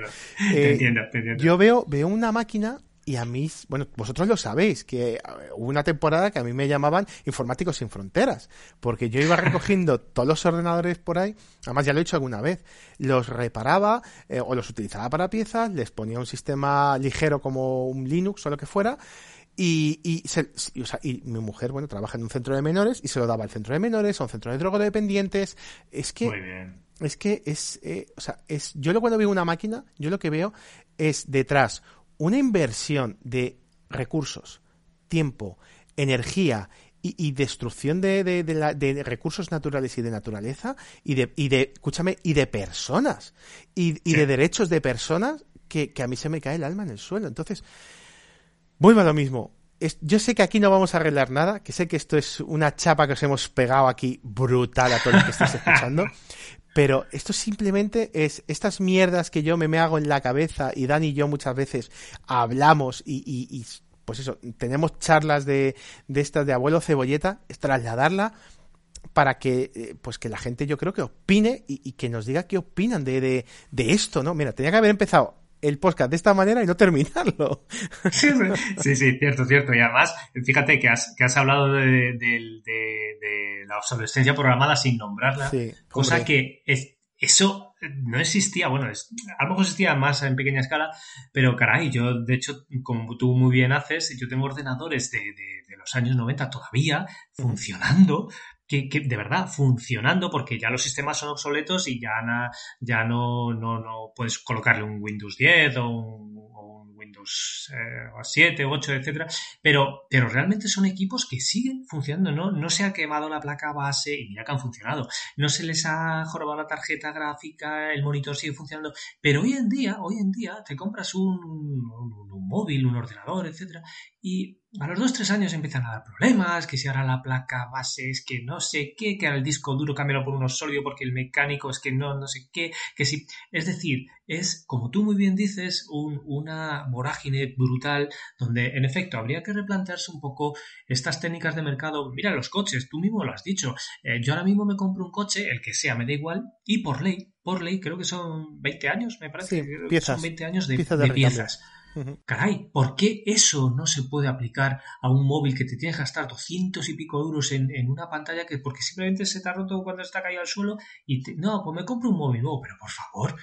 Eh, yo veo, veo una máquina Y a mí, bueno, vosotros lo sabéis, que hubo una temporada que a mí me llamaban Informáticos sin Fronteras, porque yo iba recogiendo todos los ordenadores por ahí, además ya lo he hecho alguna vez, los reparaba eh, o los utilizaba para piezas, les ponía un sistema ligero como un Linux o lo que fuera, y, y, se, y, o sea, y, mi mujer, bueno, trabaja en un centro de menores y se lo daba al centro de menores, a un centro de drogodependientes. Es que, Muy bien. es que es, eh, o sea, es, yo lo cuando veo una máquina, yo lo que veo es detrás una inversión de recursos, tiempo, energía y, y destrucción de, de, de, la, de, recursos naturales y de naturaleza y de, y de escúchame, y de personas y, y sí. de derechos de personas que, que, a mí se me cae el alma en el suelo. Entonces, vuelvo a lo mismo. Es, yo sé que aquí no vamos a arreglar nada, que sé que esto es una chapa que os hemos pegado aquí brutal a todos los que estáis escuchando, pero esto simplemente es estas mierdas que yo me, me hago en la cabeza y Dan y yo muchas veces hablamos y, y, y pues eso, tenemos charlas de, de estas de abuelo cebolleta, trasladarla para que eh, pues que la gente yo creo que opine y, y que nos diga qué opinan de, de, de, esto, ¿no? Mira, tenía que haber empezado el podcast de esta manera y no terminarlo. Sí, sí, sí, cierto, cierto. Y además, fíjate que has, que has hablado de, de, de la obsolescencia programada sin nombrarla, sí, cosa que es, eso no existía, bueno, es, a lo mejor existía más en pequeña escala, pero caray, yo de hecho, como tú muy bien haces, yo tengo ordenadores de, de, de los años 90 todavía funcionando, que, que, de verdad funcionando porque ya los sistemas son obsoletos y ya, no, puedes colocarle un Windows 10 o un, o un Windows eh, 7, 8, etcétera, pero, pero realmente son equipos que siguen funcionando, ¿no? No se ha quemado la placa base y mira que han funcionado, no se les ha jorobado la tarjeta gráfica, el monitor sigue funcionando, pero hoy en día, hoy en día te compras un, un, un móvil, un ordenador, etcétera, y a los dos, tres años empiezan a dar problemas, que si ahora la placa base es que no sé qué, que ahora el disco duro cámbialo por uno sólido porque el mecánico es que no, no sé qué, que si... Es decir, es, como tú muy bien dices, un, una vorágine brutal donde, en efecto, habría que replantearse un poco estas técnicas de mercado. Mira, los coches, tú mismo lo has dicho. Eh, yo ahora mismo me compro un coche, el que sea, me da igual, y por ley, por ley, creo que son 20 años, me parece. Sí, piezas, son 20 años de, piezas. De de piezas. Caray, ¿por qué eso no se puede aplicar a un móvil que te tienes que gastar 200 y pico euros en, en, una pantalla que porque simplemente se te ha roto cuando está caído al suelo y te, no, pues me compro un móvil nuevo, pero por favor,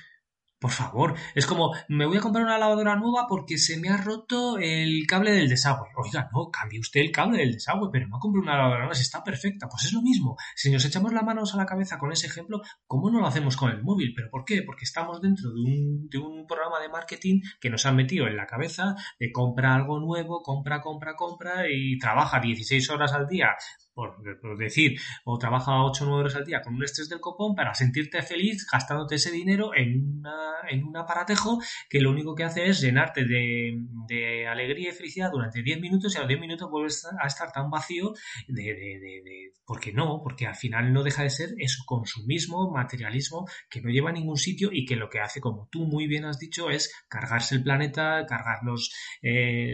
por favor, es como, me voy a comprar una lavadora nueva porque se me ha roto el cable del desagüe. Oiga, no, cambie usted el cable del desagüe, pero no compre una lavadora nueva está perfecta. Pues es lo mismo. Si nos echamos las manos a la cabeza con ese ejemplo, ¿cómo no lo hacemos con el móvil? ¿Pero por qué? Porque estamos dentro de un, de un programa de marketing que nos han metido en la cabeza de compra algo nuevo, compra, compra, compra y trabaja 16 horas al día por, decir, o trabaja 8 o 9 horas al día con un estrés del copón para sentirte feliz gastándote ese dinero en, una, en un aparatejo que lo único que hace es llenarte de, de alegría y felicidad durante 10 minutos y a los 10 minutos vuelves a estar tan vacío de, de, de, porque no, porque al final no deja de ser eso, consumismo, materialismo que no lleva a ningún sitio y que lo que hace, como tú muy bien has dicho, es cargarse el planeta, cargar los, eh,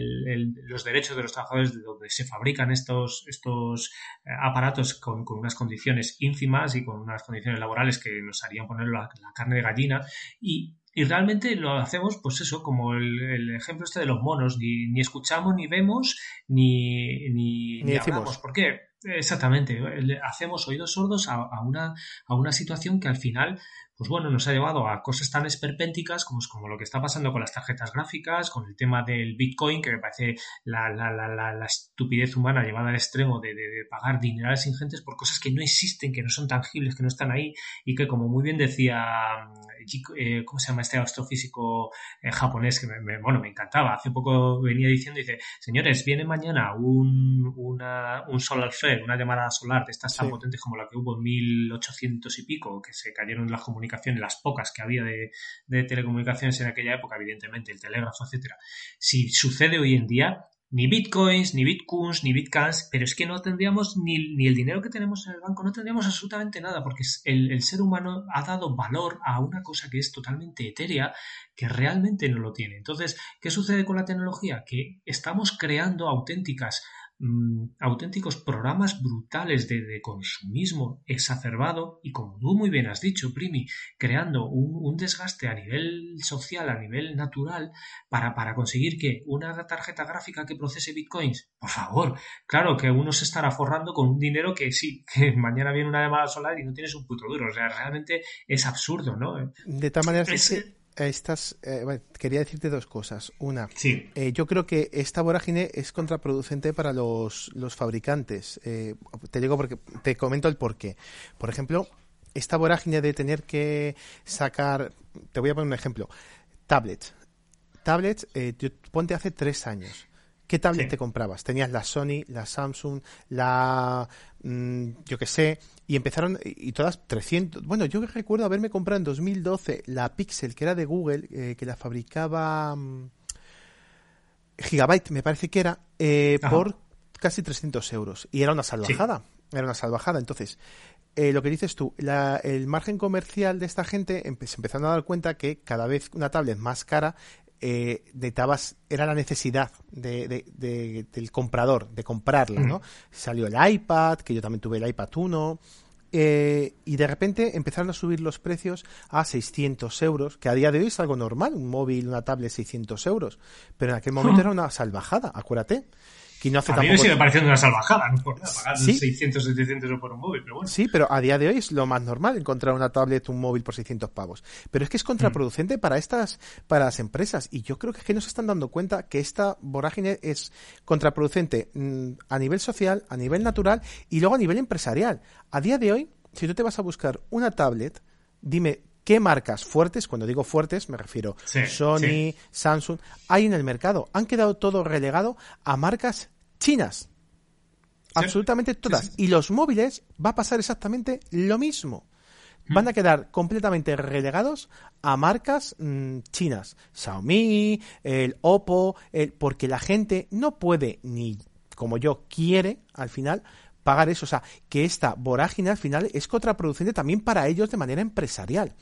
los derechos de los trabajadores de donde se fabrican estos, estos aparatos con, con, unas condiciones ínfimas y con unas condiciones laborales que nos harían poner la, la carne de gallina y, y realmente lo hacemos, pues eso, como el, el, ejemplo este de los monos, ni, ni escuchamos, ni vemos, ni, ni, ni, ni hablamos. ¿Por qué? Exactamente, hacemos oídos sordos a, a, una, a una situación que al final pues bueno, nos ha llevado a cosas tan esperpénticas como, como lo que está pasando con las tarjetas gráficas, con el tema del Bitcoin, que me parece la, la, la, la estupidez humana llevada al extremo de, de, de, pagar dinerales ingentes por cosas que no existen, que no son tangibles, que no están ahí y que, como muy bien decía, eh, ¿cómo se llama este astrofísico eh, japonés? Que me, me, bueno, me encantaba. Hace poco venía diciendo, dice, señores, viene mañana un, una, un solar flare, una llamada solar de estas tan sí. potentes como la que hubo en 1800 y pico, que se cayeron las comunicaciones las pocas que había de, telecomunicaciones en aquella época, evidentemente, el telégrafo, etcétera. Si sucede hoy en día, ni bitcoins, ni bitcoins, ni bitcans, pero es que no tendríamos ni, ni, el dinero que tenemos en el banco, no tendríamos absolutamente nada, porque el, el, ser humano ha dado valor a una cosa que es totalmente etérea, que realmente no lo tiene. Entonces, ¿qué sucede con la tecnología? Que estamos creando auténticas mm, auténticos programas brutales de, consumismo exacerbado y como tú muy bien has dicho, Primi, creando un, desgaste a nivel social, a nivel natural, para, para conseguir que una tarjeta gráfica que procese bitcoins, por favor, claro que uno se estará forrando con un dinero que sí, que mañana viene una llamada solar y no tienes un puto duro, o sea, realmente es absurdo, ¿no? De tal manera que estas, eh, quería decirte dos cosas. Una, sí. Eh, yo creo que esta vorágine es contraproducente para los, fabricantes. Eh, te digo porque te comento el porqué. Por ejemplo, esta vorágine de tener que sacar, te voy a poner un ejemplo, tablets. Tablets, ponte hace tres años. ¿Qué tablet te comprabas? Tenías la Sony, la Samsung, la, mm, yo qué sé, y empezaron, y todas 300. Bueno, yo recuerdo haberme comprado en 2012 la Pixel, que era de Google, eh, que la fabricaba mm, Gigabyte, me parece que era, eh, por casi 300 euros. Y era una salvajada. Era una salvajada. Entonces, eh, lo que dices tú, el margen comercial de esta gente se empezaron a dar cuenta que cada vez una tablet más cara eh, era la necesidad de, del comprador, de comprarla, ¿no? Salió el iPad, que yo también tuve el iPad 1, eh, y de repente empezaron a subir los precios a 600 euros, que a día de hoy es algo normal, un móvil, una tablet 600 euros, pero en aquel momento era una salvajada, acuérdate a mí me sigue pareciendo una salvajada, no por nada, pagar 600, 700 por un móvil, pero bueno. Sí, pero a día de hoy es lo más normal encontrar una tablet, un móvil por 600 pavos. Pero es que es contraproducente para estas, para las empresas. Y yo creo que es que no se están dando cuenta que esta vorágine es contraproducente mm, a nivel social, a nivel natural y luego a nivel empresarial. A día de hoy, si tú te vas a buscar una tablet, dime qué marcas fuertes, cuando digo fuertes me refiero Sony, Samsung, hay en el mercado. Han quedado todo relegado a marcas chinas. Absolutamente todas. Y los móviles va a pasar exactamente lo mismo. Mm. Van a quedar completamente relegados a marcas mm, chinas. Xiaomi, el Oppo, el, porque la gente no puede ni como yo quiere al final pagar eso. O sea, que esta vorágine al final es contraproducente también para ellos de manera empresarial.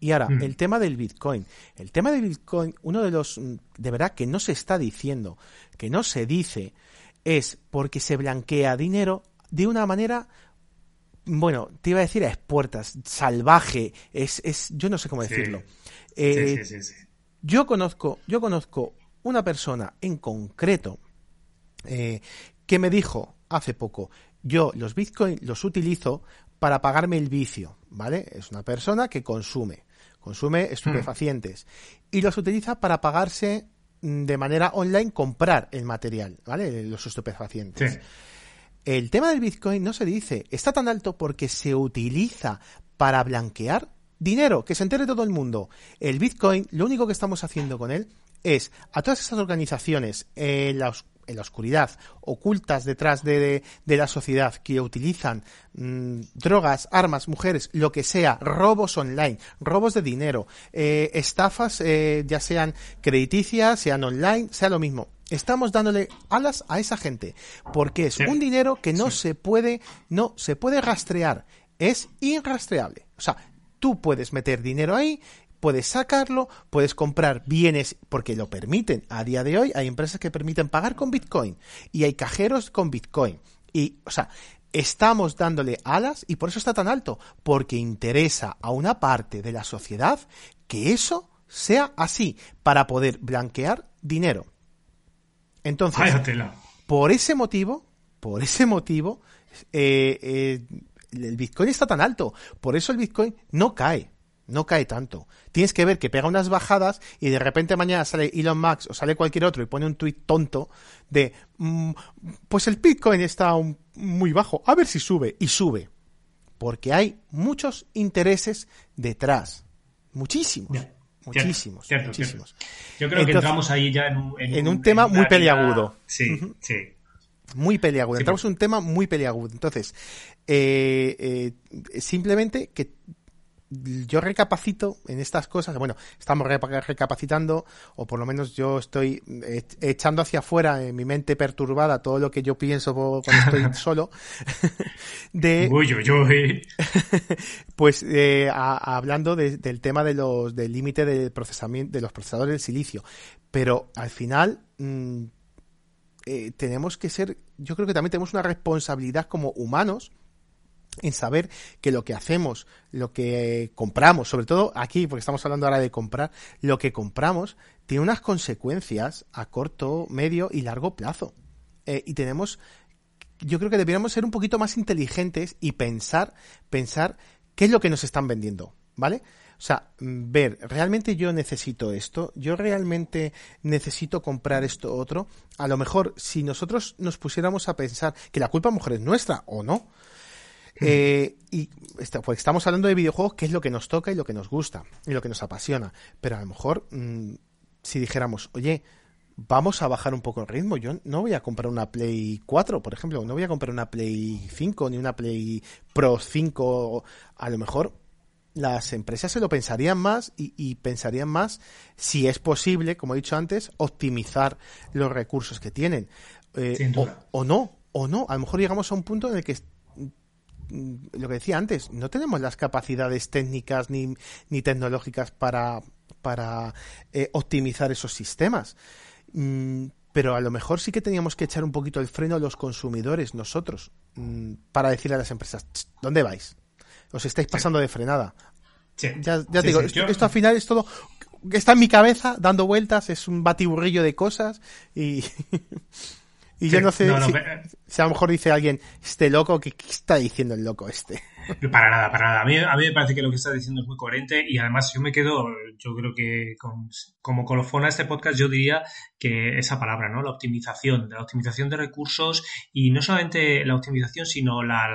Y ahora, mm. el tema del Bitcoin. El tema del Bitcoin, uno de los, de verdad, que no se está diciendo, que no se dice, es porque se blanquea dinero de una manera bueno, te iba a decir a expuertas, salvaje, es, es yo no sé cómo decirlo. Eh, yo conozco, yo conozco una persona en concreto eh, que me dijo hace poco, yo los bitcoins los utilizo para pagarme el vicio, ¿vale? Es una persona que consume, consume estupefacientes y los utiliza para pagarse de manera online comprar el material, ¿vale? Los estupefacientes. El tema del Bitcoin no se dice, está tan alto porque se utiliza para blanquear dinero, que se entere todo el mundo. El Bitcoin, lo único que estamos haciendo con él es a todas esas organizaciones, eh, en la oscuridad, ocultas detrás de, la sociedad, que utilizan mm, drogas, armas, mujeres, lo que sea, robos online, robos de dinero, eh, estafas, eh, ya sean crediticias, sean online, sea lo mismo. Estamos dándole alas a esa gente, porque es un dinero que no se puede, no se puede rastrear, es irrastreable. O sea, tú puedes meter dinero ahí puedes sacarlo, puedes comprar bienes porque lo permiten. A día de hoy hay empresas que permiten pagar con Bitcoin y hay cajeros con Bitcoin. Y, o sea, estamos dándole alas y por eso está tan alto, porque interesa a una parte de la sociedad que eso sea así, para poder blanquear dinero. Entonces, por ese motivo, por ese motivo, eh, eh, el Bitcoin está tan alto. Por eso el Bitcoin no cae no cae tanto. Tienes que ver que pega unas bajadas y de repente mañana sale Elon Musk o sale cualquier otro y pone un tuit tonto de mm, pues el Bitcoin está muy bajo, a ver si sube y sube. Porque hay muchos intereses detrás. Muchísimos. muchísimos, muchísimos. Yo creo que entramos ahí ya en un, tema muy peliagudo. Sí, sí. Muy peliagudo. entramos en un tema muy peliagudo. Entonces, eh, eh, simplemente que yo recapacito en estas cosas, bueno, estamos recapacitando, o por lo menos yo estoy echando hacia afuera en mi mente perturbada todo lo que yo pienso cuando estoy solo, de... Uy, uy, uy. pues eh, hablando del tema de los, del límite de procesamiento de los procesadores del silicio, pero al final... Mm, eh, tenemos que ser, yo creo que también tenemos una responsabilidad como humanos en saber que lo que hacemos, lo que compramos, sobre todo aquí, porque estamos hablando ahora de comprar, lo que compramos tiene unas consecuencias a corto, medio y largo plazo. Eh, y tenemos, yo creo que deberíamos ser un poquito más inteligentes y pensar, pensar qué es lo que nos están vendiendo, ¿vale? O sea, ver, ¿realmente yo necesito esto? ¿Yo realmente necesito comprar esto otro? A lo mejor, si nosotros nos pusiéramos a pensar que la culpa a lo mejor es nuestra o no, eh, y pues estamos hablando de videojuegos, que es lo que nos toca y lo que nos gusta y lo que nos apasiona. Pero a lo mejor, mm, si dijéramos, oye, vamos a bajar un poco el ritmo. Yo no voy a comprar una Play 4, por ejemplo, no voy a comprar una Play 5 ni una Play Pro 5. A lo mejor las empresas se lo pensarían más y, pensarían más si es posible, como he dicho antes, optimizar los recursos que tienen. Eh, o, no, o no. A lo mejor llegamos a un punto en el que mm, lo que decía antes, no tenemos las capacidades técnicas ni, ni tecnológicas para, para eh, optimizar esos sistemas. Mm, pero a lo mejor sí que teníamos que echar un poquito el freno a los consumidores, nosotros, mm, para decirle a las empresas, ¿dónde vais? os estáis pasando de frenada. Ya, ya te digo, esto, al final es todo está en mi cabeza dando vueltas, es un batiburrillo de cosas y, y yo no sé si, a lo mejor dice alguien, este loco, ¿qué, ¿qué, está diciendo el loco este? Para nada, para nada. A mí, a mí me parece que lo que está diciendo es muy coherente y además yo me quedo, yo creo que como colofona a este podcast yo diría que esa palabra, ¿no? La optimización, la optimización de recursos y no solamente la optimización, sino la,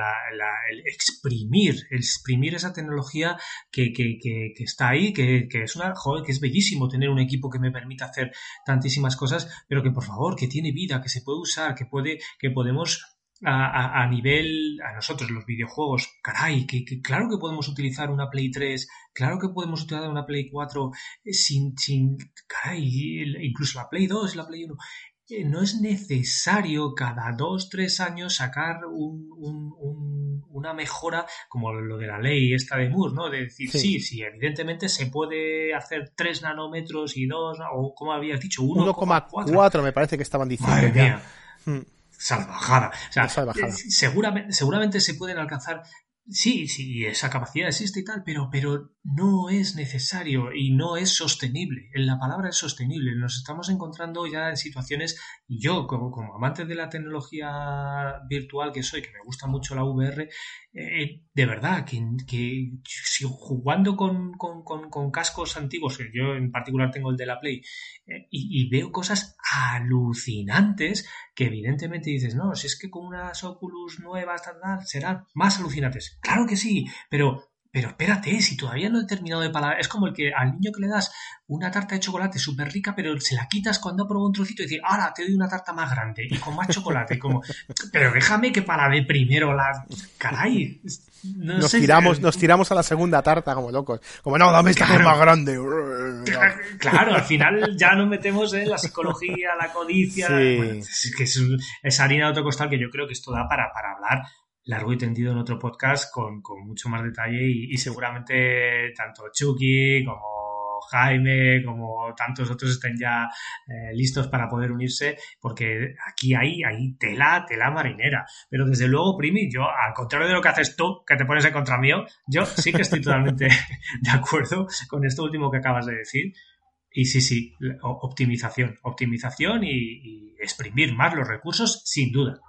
el exprimir, el exprimir esa tecnología que, que, que, que está ahí, que, es una, joder, que es bellísimo tener un equipo que me permita hacer tantísimas cosas, pero que por favor, que tiene vida, que se puede usar, que puede, que podemos a, a, nivel, a nosotros los videojuegos, caray, que, claro que podemos utilizar una Play 3, claro que podemos utilizar una Play 4 eh, sin, sin, caray, incluso la Play 2 y la Play 1. Eh, no es necesario cada dos, tres años sacar un, un, una mejora como lo de la ley esta de Moore, ¿no? De decir, sí, sí, evidentemente se puede hacer 3 nanómetros y 2, o como habías dicho, 1,4 me parece que estaban diciendo. Madre mía. Hmm salvajada. O sea, salvajada. Eh, seguramente, seguramente se pueden alcanzar Sí, sí, esa capacidad existe y tal, pero, pero no es necesario y no es sostenible. La palabra es sostenible. Nos estamos encontrando ya en situaciones, y yo como, como amante de la tecnología virtual que soy, que me gusta mucho la VR, eh, de verdad, que, que si jugando con, con, con, cascos antiguos, que yo en particular tengo el de la Play, eh, y, veo cosas alucinantes que evidentemente dices, no, si es que con unas Oculus nuevas serán más alucinantes. Claro que sí, pero pero espérate, si todavía no he terminado de paladar, es como el que al niño que le das una tarta de chocolate súper rica, pero se la quitas cuando ha probado un trocito y dices, ahora te doy una tarta más grande y con más chocolate. como, pero déjame que palade primero la. Caray. nos, tiramos, nos tiramos a la segunda tarta como locos. Como, no, dame esta más grande. Claro, al final ya nos metemos en la psicología, la codicia. es, que es, harina de otro costal que yo creo que esto da para, para hablar largo y tendido en otro podcast con, con mucho más detalle y, seguramente tanto Chucky como Jaime, como tantos otros estén ya eh, listos para poder unirse, porque aquí hay, tela, tela marinera. Pero desde luego, Primi, yo, al contrario de lo que haces tú, que te pones en contra mío, yo sí que estoy totalmente de acuerdo con esto último que acabas de decir. Y sí, sí, optimización, optimización y, y exprimir más los recursos, sin duda.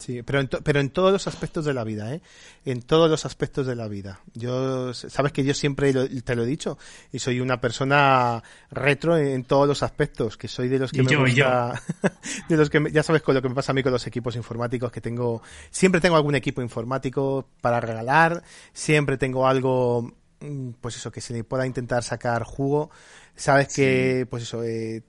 Sí, pero en, pero en todos los aspectos de la vida, ¿eh? En todos los aspectos de la vida. Yo, sabes que yo siempre te lo he dicho, y soy una persona retro en, todos los aspectos, que soy de los que me gusta, de los que, ya sabes con lo que me pasa a mí con los equipos informáticos, que tengo, siempre tengo algún equipo informático para regalar, siempre tengo algo, mm, pues eso, que se le pueda intentar sacar jugo. Sabes que, pues eso, eh,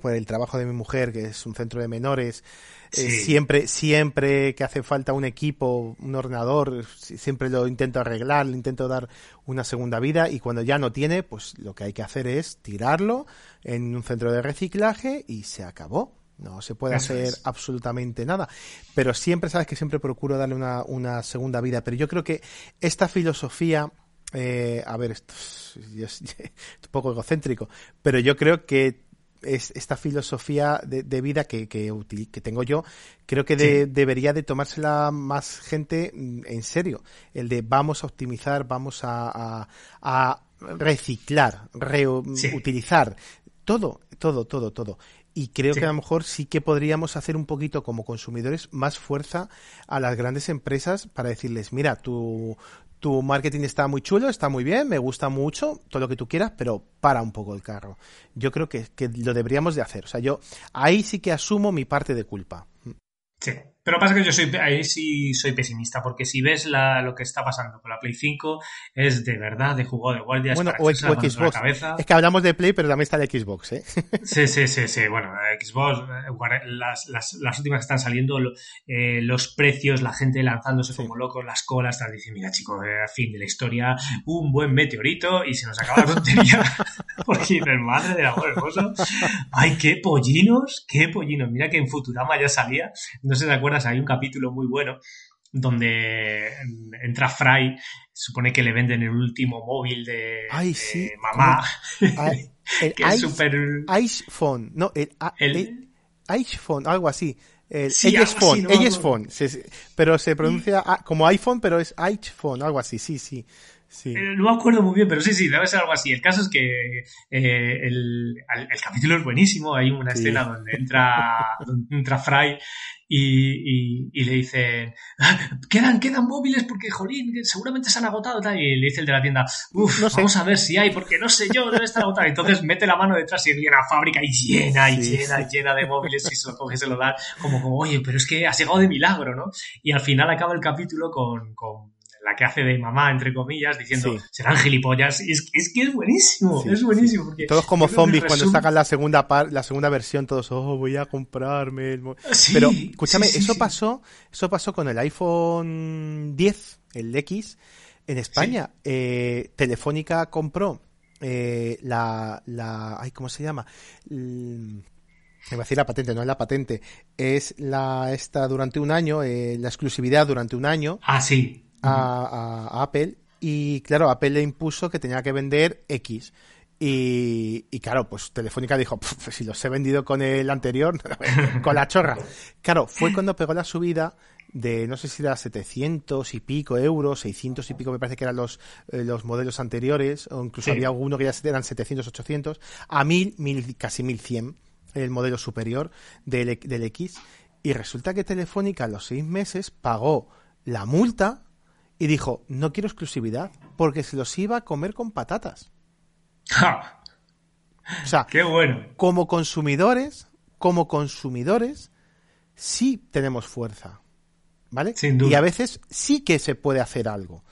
por el trabajo de mi mujer, que es un centro de menores, eh, siempre, siempre que hace falta un equipo, un ordenador, siempre lo intento arreglar, le intento dar una segunda vida y cuando ya no tiene, pues lo que hay que hacer es tirarlo en un centro de reciclaje y se acabó. No se puede hacer absolutamente nada. Pero siempre, sabes que siempre procuro darle una, una segunda vida. Pero yo creo que esta filosofía, eh, a ver, esto es, un poco egocéntrico, pero yo creo que es, esta filosofía de, vida que, que, que, tengo yo, creo que debería de tomársela más gente mm, en serio. El de vamos a optimizar, vamos a, a, reciclar, reutilizar, todo, todo, todo, todo. Y creo que a lo mejor sí que podríamos hacer un poquito como consumidores más fuerza a las grandes empresas para decirles, mira, tu, tu marketing está muy chulo, está muy bien, me gusta mucho, todo lo que tú quieras, pero para un poco el carro. Yo creo que, que lo deberíamos de hacer. O sea, yo ahí sí que asumo mi parte de culpa. Sí, pero pasa que yo soy, ahí sí soy pesimista, porque si ves la, lo que está pasando con la Play 5, es de verdad de juego de guardias. Bueno, o, Xbox. Cabeza. Es que hablamos de Play, pero también está el Xbox, ¿eh? Sí, sí, sí, sí. Bueno, Xbox, eh, las, las, las últimas que están saliendo, eh, los precios, la gente lanzándose como locos, las colas, están diciendo, mira, chicos, eh, fin de la historia, un buen meteorito y se nos acaba la tontería. porque el madre del amor hermoso. Ay, qué pollinos, qué pollinos. Mira que en Futurama ya salía, no sé si te acuerdas hay un capítulo muy bueno donde entra Fry, supone que le venden el último móvil de, mamá. el que es super... iPhone, no, el, el, iPhone, algo así. El sí, phone, phone, pero se pronuncia como iPhone, pero es iPhone, algo así, sí, sí. Sí. Eh, no me acuerdo muy bien, pero sí, sí, debe ser algo así. El caso es que eh, el, el, capítulo es buenísimo. Hay una escena donde entra, donde entra Fry y, y, le dicen, ah, quedan, quedan móviles porque, jolín, seguramente se han agotado. Tal. Y le dice el de la tienda, uff, vamos a ver si hay, porque no sé yo, debe estar agotado. Entonces mete la mano detrás y viene a la fábrica y llena, y llena, y llena de móviles y se lo coge, se lo da, como, como, oye, pero es que ha llegado de milagro, ¿no? Y al final acaba el capítulo con, con la que hace de mamá, entre comillas, diciendo, serán gilipollas. Y es, es, que es buenísimo, es buenísimo. Porque todos como zombies cuando sacan la segunda par, la segunda versión, todos, oh, voy a comprarme el... Pero, escúchame, eso pasó, eso pasó con el iPhone 10, el X, en España. Eh, Telefónica compró eh, la, la, ay, ¿cómo se llama? me va a decir la patente, no es la patente, es la esta durante un año, eh, la exclusividad durante un año. Ah, sí a, Apple y claro, Apple le impuso que tenía que vender X. Y, claro, pues Telefónica dijo, si los he vendido con el anterior, con la chorra. Claro, fue cuando pegó la subida de, no sé si era 700 y pico euros, 600 y pico me parece que eran los, eh, los modelos anteriores, o incluso había alguno que ya eran 700, 800, a 1000, 1000 casi 1100, el modelo superior del, del X. Y resulta que Telefónica a los seis meses pagó la multa y dijo, no quiero exclusividad, porque se los iba a comer con patatas. O sea, Qué bueno. como consumidores, como consumidores, sí tenemos fuerza. ¿Vale? Y a veces sí que se puede hacer algo.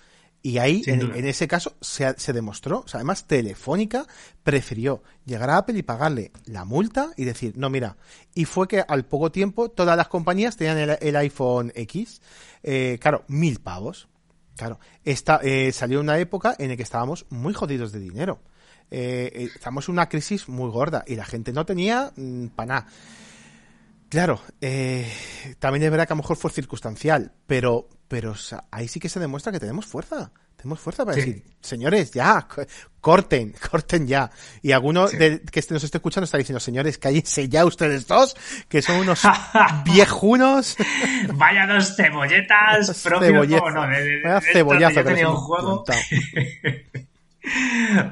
Y ahí, en, ese caso, se, se demostró. O sea, además, Telefónica prefirió llegar a Apple y pagarle la multa y decir, no, mira. Y fue que al poco tiempo todas las compañías tenían el, iPhone X. Eh, claro, mil pavos. Claro, esta, eh, salió una época en la que estábamos muy jodidos de dinero. Eh, eh estamos en una crisis muy gorda y la gente no tenía mm, para nada. Claro, eh, también es verdad que a lo mejor fue circunstancial, pero, pero ahí sí que se demuestra que tenemos fuerza. Tenemos fuerza para decir, señores, ya, corten, corten ya. Y alguno de, que nos esté escuchando está diciendo, señores, cállense ya ustedes dos, que son unos viejunos. Vaya dos cebolletas, propio, no, Vaya cebollazo que un juego.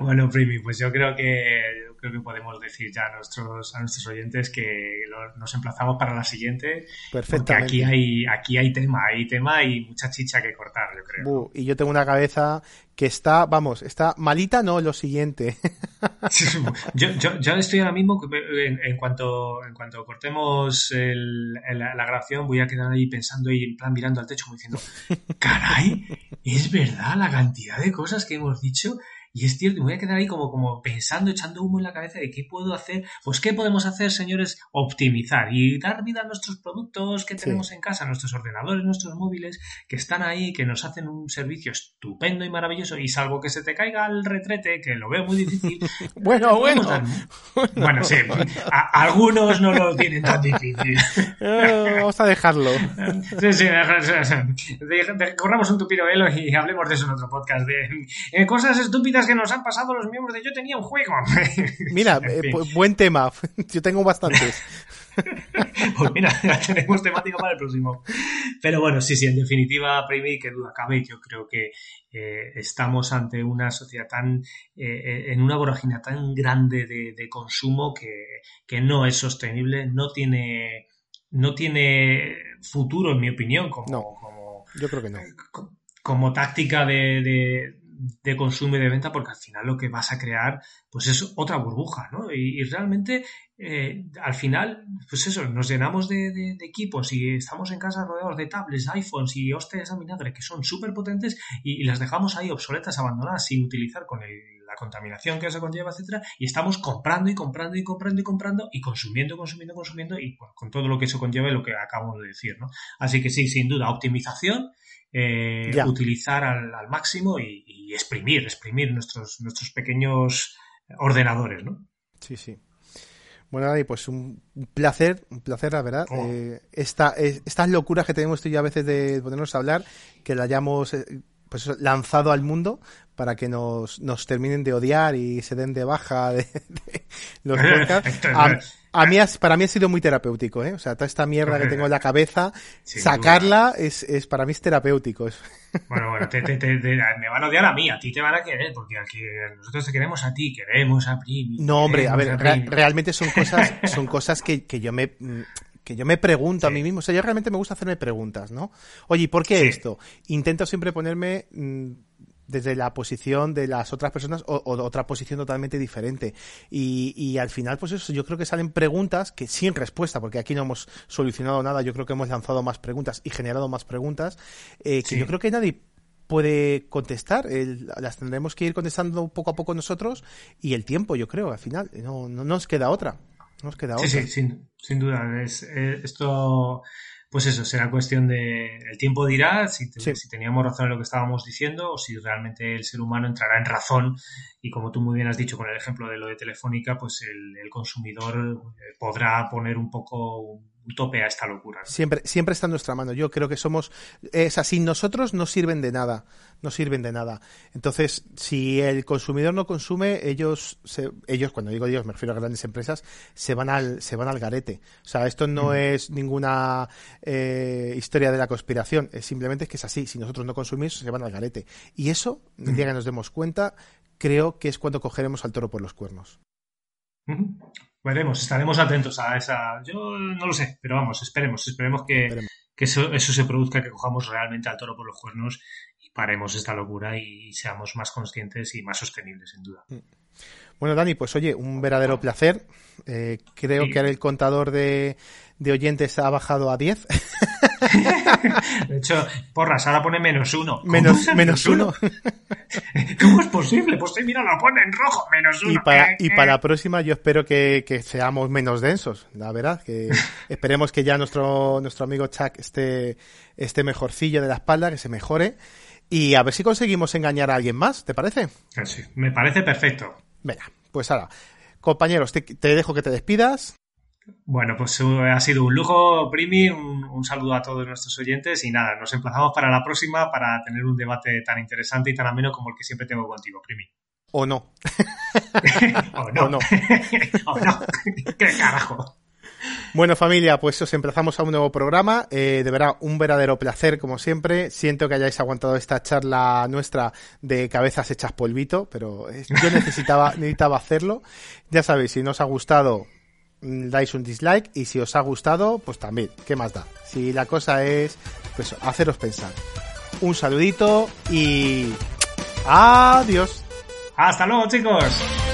bueno, Primi, pues yo creo que creo que podemos decir ya a nuestros, a nuestros oyentes que nos emplazamos para la siguiente. Porque aquí hay, aquí hay tema, hay tema y mucha chicha que cortar, yo creo. y yo tengo una cabeza que está, vamos, está malita, no, lo siguiente. yo, yo, yo, estoy ahora mismo, en, cuanto, en cuanto cortemos la, la, grabación, voy a quedar ahí pensando y en plan mirando al techo como diciendo, caray, es verdad la cantidad de cosas que hemos dicho y es cierto, me voy a quedar ahí como, como pensando, echando humo en la cabeza de qué puedo hacer. Pues, ¿qué podemos hacer, señores? Optimizar y dar vida a nuestros productos que tenemos en casa, nuestros ordenadores, nuestros móviles, que están ahí, que nos hacen un servicio estupendo y maravilloso. Y salvo que se te caiga el retrete, que lo veo muy difícil. bueno, bueno. Bueno, sí, algunos no lo tienen tan difícil. Eh, vamos a dejarlo. sí, sí, corramos un tupido velo y hablemos de eso en otro podcast. De, cosas estúpidas cosas que nos han pasado los miembros de Yo tenía un juego. Mira, eh, buen tema. Yo tengo bastantes. pues mira, ya tenemos temática para el próximo. Pero bueno, sí, sí, en definitiva, Primi, que duda cabe, yo creo que eh, estamos ante una sociedad tan, eh, en una voragina tan grande de, consumo que, que, no es sostenible, no tiene, no tiene futuro, en mi opinión, como, como yo creo que no. Como, táctica de de consumo y de venta porque al final lo que vas a crear pues es otra burbuja, ¿no? Y, realmente eh, al final, pues eso, nos llenamos de, equipos y estamos en casa rodeados de tablets, iPhones y hostes a vinagre que son súper potentes y, las dejamos ahí obsoletas, abandonadas, sin utilizar con la contaminación que eso conlleva, etcétera, y estamos comprando y comprando y comprando y comprando y consumiendo, consumiendo, consumiendo y con todo lo que eso conlleva y lo que acabamos de decir, ¿no? Así que sí, sin duda, optimización eh, utilizar al, máximo y, exprimir, exprimir nuestros, nuestros pequeños ordenadores, ¿no? Sí, sí. Bueno, Dani, pues un placer, un placer, la verdad. Oh. Eh, esta, estas locuras que tenemos tú y a veces de ponernos a hablar, que la hayamos eh, pues lanzado al mundo para que nos, nos terminen de odiar y se den de baja de, los podcasts. A, mí, para mí ha sido muy terapéutico, ¿eh? O sea, toda esta mierda que tengo en la cabeza, sacarla es, es, para mí es terapéutico. Bueno, bueno, me van a odiar a mí, a ti te van a querer, porque aquí nosotros te queremos a ti, queremos a Primi. No, hombre, a ver, realmente son cosas, son cosas que, que yo me que yo me pregunto a mí mismo. O sea, yo realmente me gusta hacerme preguntas, ¿no? Oye, ¿por qué esto? Intento siempre ponerme mm, desde la posición de las otras personas o, otra posición totalmente diferente. Y, al final, pues eso, yo creo que salen preguntas que sin respuesta, porque aquí no hemos solucionado nada, yo creo que hemos lanzado más preguntas y generado más preguntas, eh, que yo creo que nadie puede contestar, las tendremos que ir contestando poco a poco nosotros y el tiempo, yo creo, al final, no, no nos queda otra. Nos queda sí, sí, sin, sin duda. Es, eh, esto, pues eso, será cuestión de. El tiempo dirá si, si teníamos razón en lo que estábamos diciendo o si realmente el ser humano entrará en razón y, como tú muy bien has dicho con el ejemplo de lo de Telefónica, pues el, el consumidor eh, podrá poner un poco tope a esta locura. Siempre, siempre está en nuestra mano. Yo creo que somos, es así, nosotros no sirven de nada, no sirven de nada. Entonces, si el consumidor no consume, ellos, ellos, cuando digo ellos, me refiero a grandes empresas, se van al, se van al garete. O sea, esto no mm. es ninguna eh, historia de la conspiración, es simplemente que es así. Si nosotros no consumimos, se van al garete. Y eso, el día mm. que nos demos cuenta, creo que es cuando cogeremos al toro por los cuernos. Veremos, estaremos atentos a esa. Yo no lo sé, pero vamos, esperemos, esperemos que, eso, eso, se produzca, que cojamos realmente al toro por los cuernos y paremos esta locura y seamos más conscientes y más sostenibles, sin duda. Mm. Bueno, Dani, pues oye, un verdadero placer. Eh, creo que el contador de, de oyentes ha bajado a 10. De hecho, porras, ahora pone menos uno. Menos, menos uno. ¿Cómo es posible? Pues mira, lo pone en rojo, menos uno. Y para, y para la próxima yo espero que, que, seamos menos densos, la verdad. Que esperemos que ya nuestro, nuestro amigo Chuck esté, esté mejorcillo de la espalda, que se mejore. Y a ver si conseguimos engañar a alguien más, ¿te parece? Sí, me parece perfecto. Venga, pues ahora, compañeros, te, te dejo que te despidas. Bueno, pues eh, ha sido un lujo, Primi, un, saludo a todos nuestros oyentes y nada, nos emplazamos para la próxima para tener un debate tan interesante y tan ameno como el que siempre tengo contigo, Primi. O no. o no. O no. o no. ¿Qué carajo? Bueno, familia, pues os emplazamos a un nuevo programa. Eh, de verdad, un verdadero placer, como siempre. Siento que hayáis aguantado esta charla nuestra de cabezas hechas polvito, pero yo necesitaba, necesitaba hacerlo. Ya sabéis, si no os ha gustado, Mm, dais un dislike y si os ha gustado, pues también, ¿qué más da? Si la cosa es, pues, haceros pensar. Un saludito y... Adiós. Hasta luego, chicos.